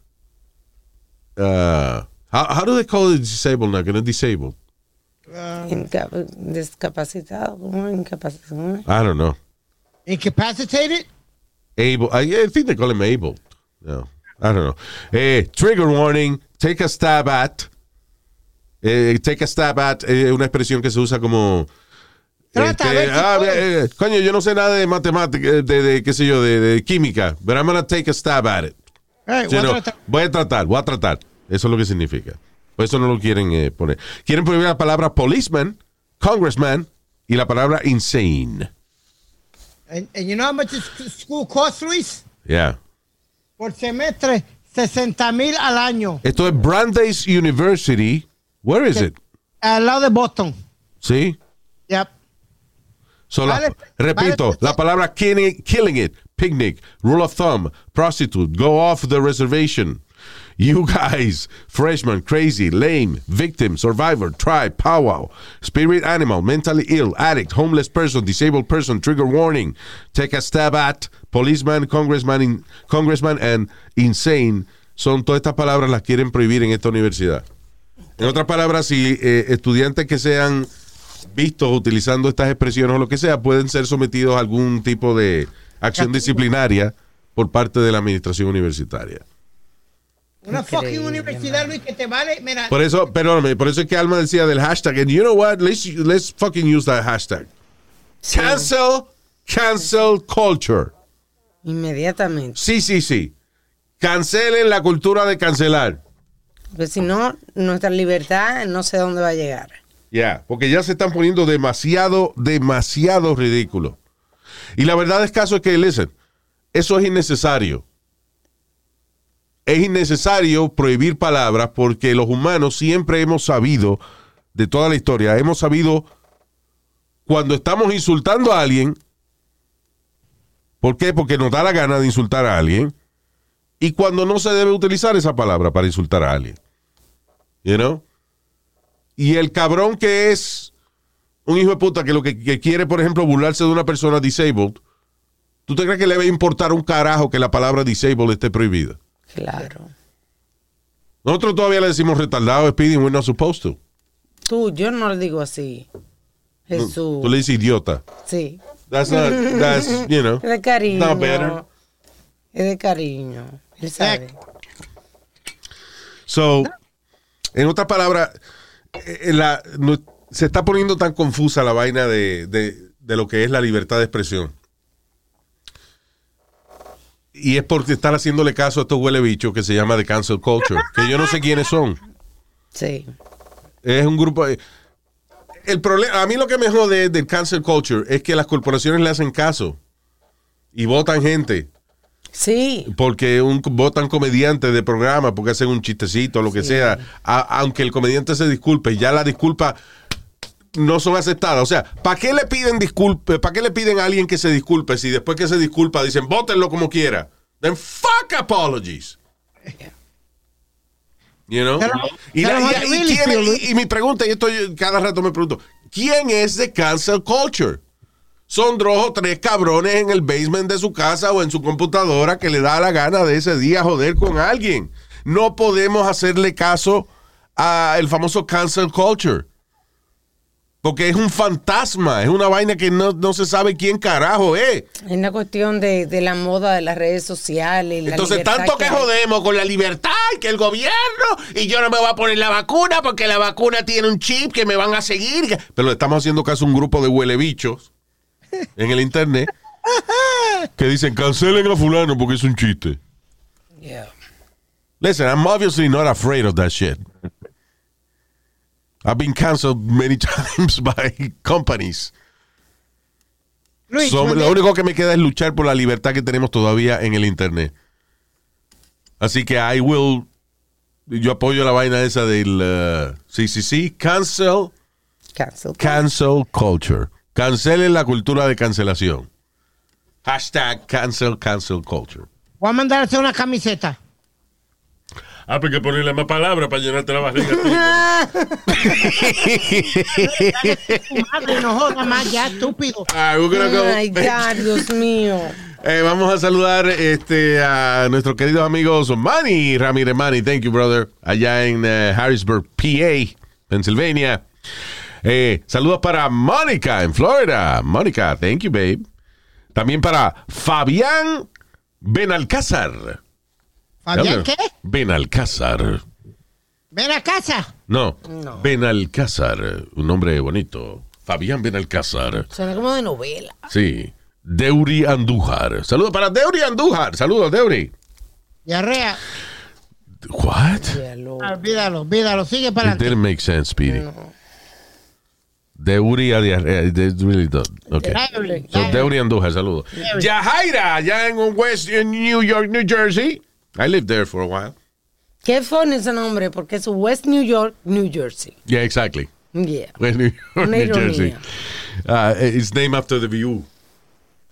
Uh, how, how do they call it disabled now? Que no es disabled. Inca- discapacitado. ¿Cómo es incapacitado? I don't know. Incapacitated? Able. I, I think they call him able. No, I don't know. Eh, trigger warning. Take a stab at. Eh, take a stab at. eh, una expresión que se usa como. Trata, a ver ah, eh, eh, coño, yo no sé nada de matemática, eh, de, de, qué sé yo, de, de química, but I'm gonna take a stab at it. Hey, what no, the- voy a tratar, voy a tratar. Eso es lo que significa. Por eso no lo quieren eh, poner. Quieren prohibir la palabra policeman, congressman y la palabra insane. And, and you know how much school costs, Luis? Yeah. Por semestre, 60 mil al año. Esto es Brandeis University. Where is it? Al lado de Boston. ¿Sí? Yep. So, la- Vale, repito, vale. la palabra killing, killing it, picnic, rule of thumb, prostitute, go off the reservation. You guys, freshman, crazy, lame, victim, survivor, tribe, powwow, spirit animal, mentally ill, addict, homeless person, disabled person, trigger warning, take a stab at, policeman, congressman, in- congressman, and insane. Son todas estas palabras las quieren prohibir en esta universidad. En otras palabras, si eh, estudiantes que sean vistos utilizando estas expresiones o lo que sea, pueden ser sometidos a algún tipo de acción disciplinaria por parte de la administración universitaria. Una fucking universidad, Luis, que te vale. Mira, Por eso, perdóname, por eso es que Alma decía del hashtag. And you know what? Let's, let's fucking use that hashtag. Sí. Cancel cancel culture. Inmediatamente. Sí, sí, sí. Cancelen la cultura de cancelar. Porque si no, nuestra libertad no sé dónde va a llegar. Ya, porque ya se están poniendo demasiado, demasiado ridículo. Y la verdad es caso es que, listen, eso es innecesario. Es innecesario prohibir palabras porque los humanos siempre hemos sabido, de toda la historia, hemos sabido cuando estamos insultando a alguien, ¿por qué? Porque nos da la gana de insultar a alguien, y cuando no se debe utilizar esa palabra para insultar a alguien. You know? Y el cabrón que es un hijo de puta que lo que, que quiere, por ejemplo, burlarse de una persona disabled, ¿tú te crees que le va a importar un carajo que la palabra disabled esté prohibida? Claro. Nosotros todavía le decimos retardado, speeding, we're not supposed to. Tú, yo no le digo así. Jesús. Tú le dices idiota. Sí. That's not, that's, you know. Es de cariño. Not better. Es de cariño. Él sabe. So, en otras palabras, la- no- se está poniendo tan confusa la vaina de, de- de lo que es la libertad de expresión. Y es porque están haciéndole caso a estos huele bichos que se llama The Cancel Culture, que yo no sé quiénes son. Sí. Es un grupo. de- El problema, a mí lo que me jode del cancel culture es que las corporaciones le hacen caso y votan gente Sí. porque un, votan comediantes de programa porque hacen un chistecito o lo que sea, A- aunque el comediante se disculpe, ya la disculpa no son aceptadas. O sea, ¿para qué le piden disculpe? ¿Para qué le piden a alguien que se disculpe si después que se disculpa dicen votenlo como quiera? Then fuck apologies. You know? Pero- y, la- really quién- y mi pregunta, y esto yo cada rato me pregunto, ¿quién es de cancel culture? Son dos o tres cabrones en el basement de su casa o en su computadora que le da la gana de ese día joder con alguien. No podemos hacerle caso a el famoso cancel culture. Porque es un fantasma, es una vaina que no, no se sabe quién carajo es. Es una cuestión de, de la moda de las redes sociales. la Entonces, tanto que jodemos con la libertad y que el gobierno, y yo no me voy a poner la vacuna porque la vacuna tiene un chip que me van a seguir. Pero le estamos haciendo caso a un grupo de huele bichos en el internet que dicen cancelen a fulano porque es un chiste. Yeah. Listen, I'm obviously not afraid of that shit. I've been canceled many times by companies. Luis, So, lo único que me queda es luchar por la libertad que tenemos todavía en el internet. Así que I will. Yo apoyo la vaina esa del. uh, sí. Cancel. Cancel. Cancel culture. Cancelen la cultura de cancelación. Hashtag cancel, cancel culture. voy a mandar a hacer una camiseta. Ah, porque ponerle más palabras para llenarte la barriga. Tu madre no joda más ya, estúpido. Ah, Ay, God, Dios mío. Eh, vamos a saludar este, a nuestros queridos amigos Manny Ramírez Manny, thank you brother, allá en eh, Harrisburg, PA, Pennsylvania. Eh, saludos para Mónica en Florida. Mónica, thank you babe. También para Fabián Benalcázar. Fabián, ¿qué? Benalcázar. Casa. No, No. Benalcázar, un nombre bonito. Fabián Benalcázar. Suena como de novela. Sí. Deuri Andújar. Saludos para Deuri Andújar. Saludos, Deuri. Diarrea. What? Olvídalo, olvídalo. Sigue para It adelante. didn't make sense, Speedy. Deuri a diarrea. It really don't. Okay. Diarrea. So, Deuri Andújar, saludos. Yajaira, allá en West New York, New Jersey. I lived there for a while. Qué funny ese nombre, porque es West New York, New Jersey. Yeah, exactly. Yeah. West New York, New. Jersey. Uh, it's named after the view.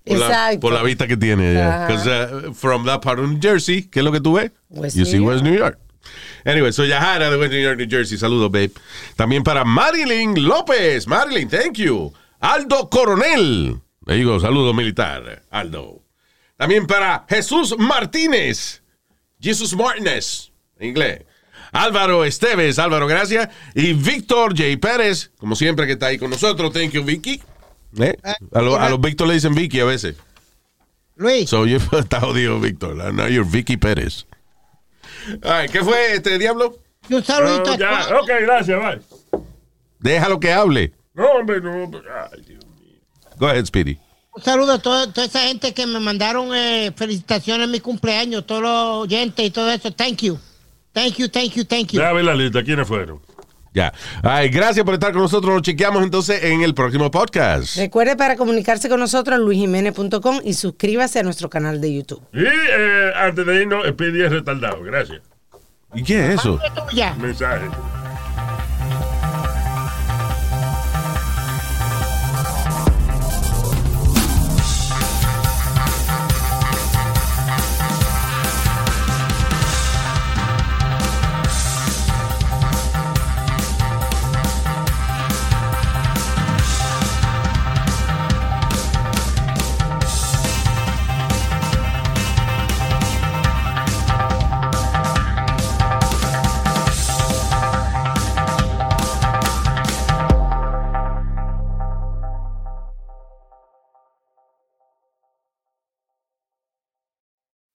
Por la, por la vista que tiene. yeah. Ajá. 'Cause, uh, from that part of New Jersey, ¿qué es lo que tú ves? West you New see York. West New York. Anyway, so Yajara de West New York, New Jersey. Saludos, babe. También para Marilyn López. Marilyn, thank you. Aldo Coronel. Le digo, saludos militar, Aldo. También para Jesús Martínez. Jesus Martínez, en inglés. Álvaro Esteves, Álvaro, gracias. Y Víctor J. Pérez, como siempre que está ahí con nosotros. Thank you, Vicky. ¿Eh? A, lo- a los Víctor le dicen Vicky a veces. Luis, So, you, está jodido, Víctor. Now you're Vicky Pérez. Ay, ¿Qué fue este diablo? un saludito No, a ya, Juan. ok, gracias, bye. Déjalo que hable. No, hombre, no. hombre. Ay, Dios mío. Go ahead, Speedy. Un saludo a toda, toda esa gente que me mandaron eh, felicitaciones en mi cumpleaños, todos los oyentes y todo eso. Thank you. Thank you, thank you, thank you. Déjame ver la lista. ¿Quiénes fueron? Ya. Ay, gracias por estar con nosotros. Nos chequeamos entonces en el próximo podcast. Recuerde para comunicarse con nosotros luisjiménez.com y suscríbase a nuestro canal de YouTube. Y eh, antes de irnos, Speedy es retardado. Gracias. ¿Y qué es eso? Mensaje.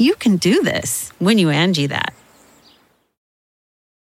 You can do this when you Angie that.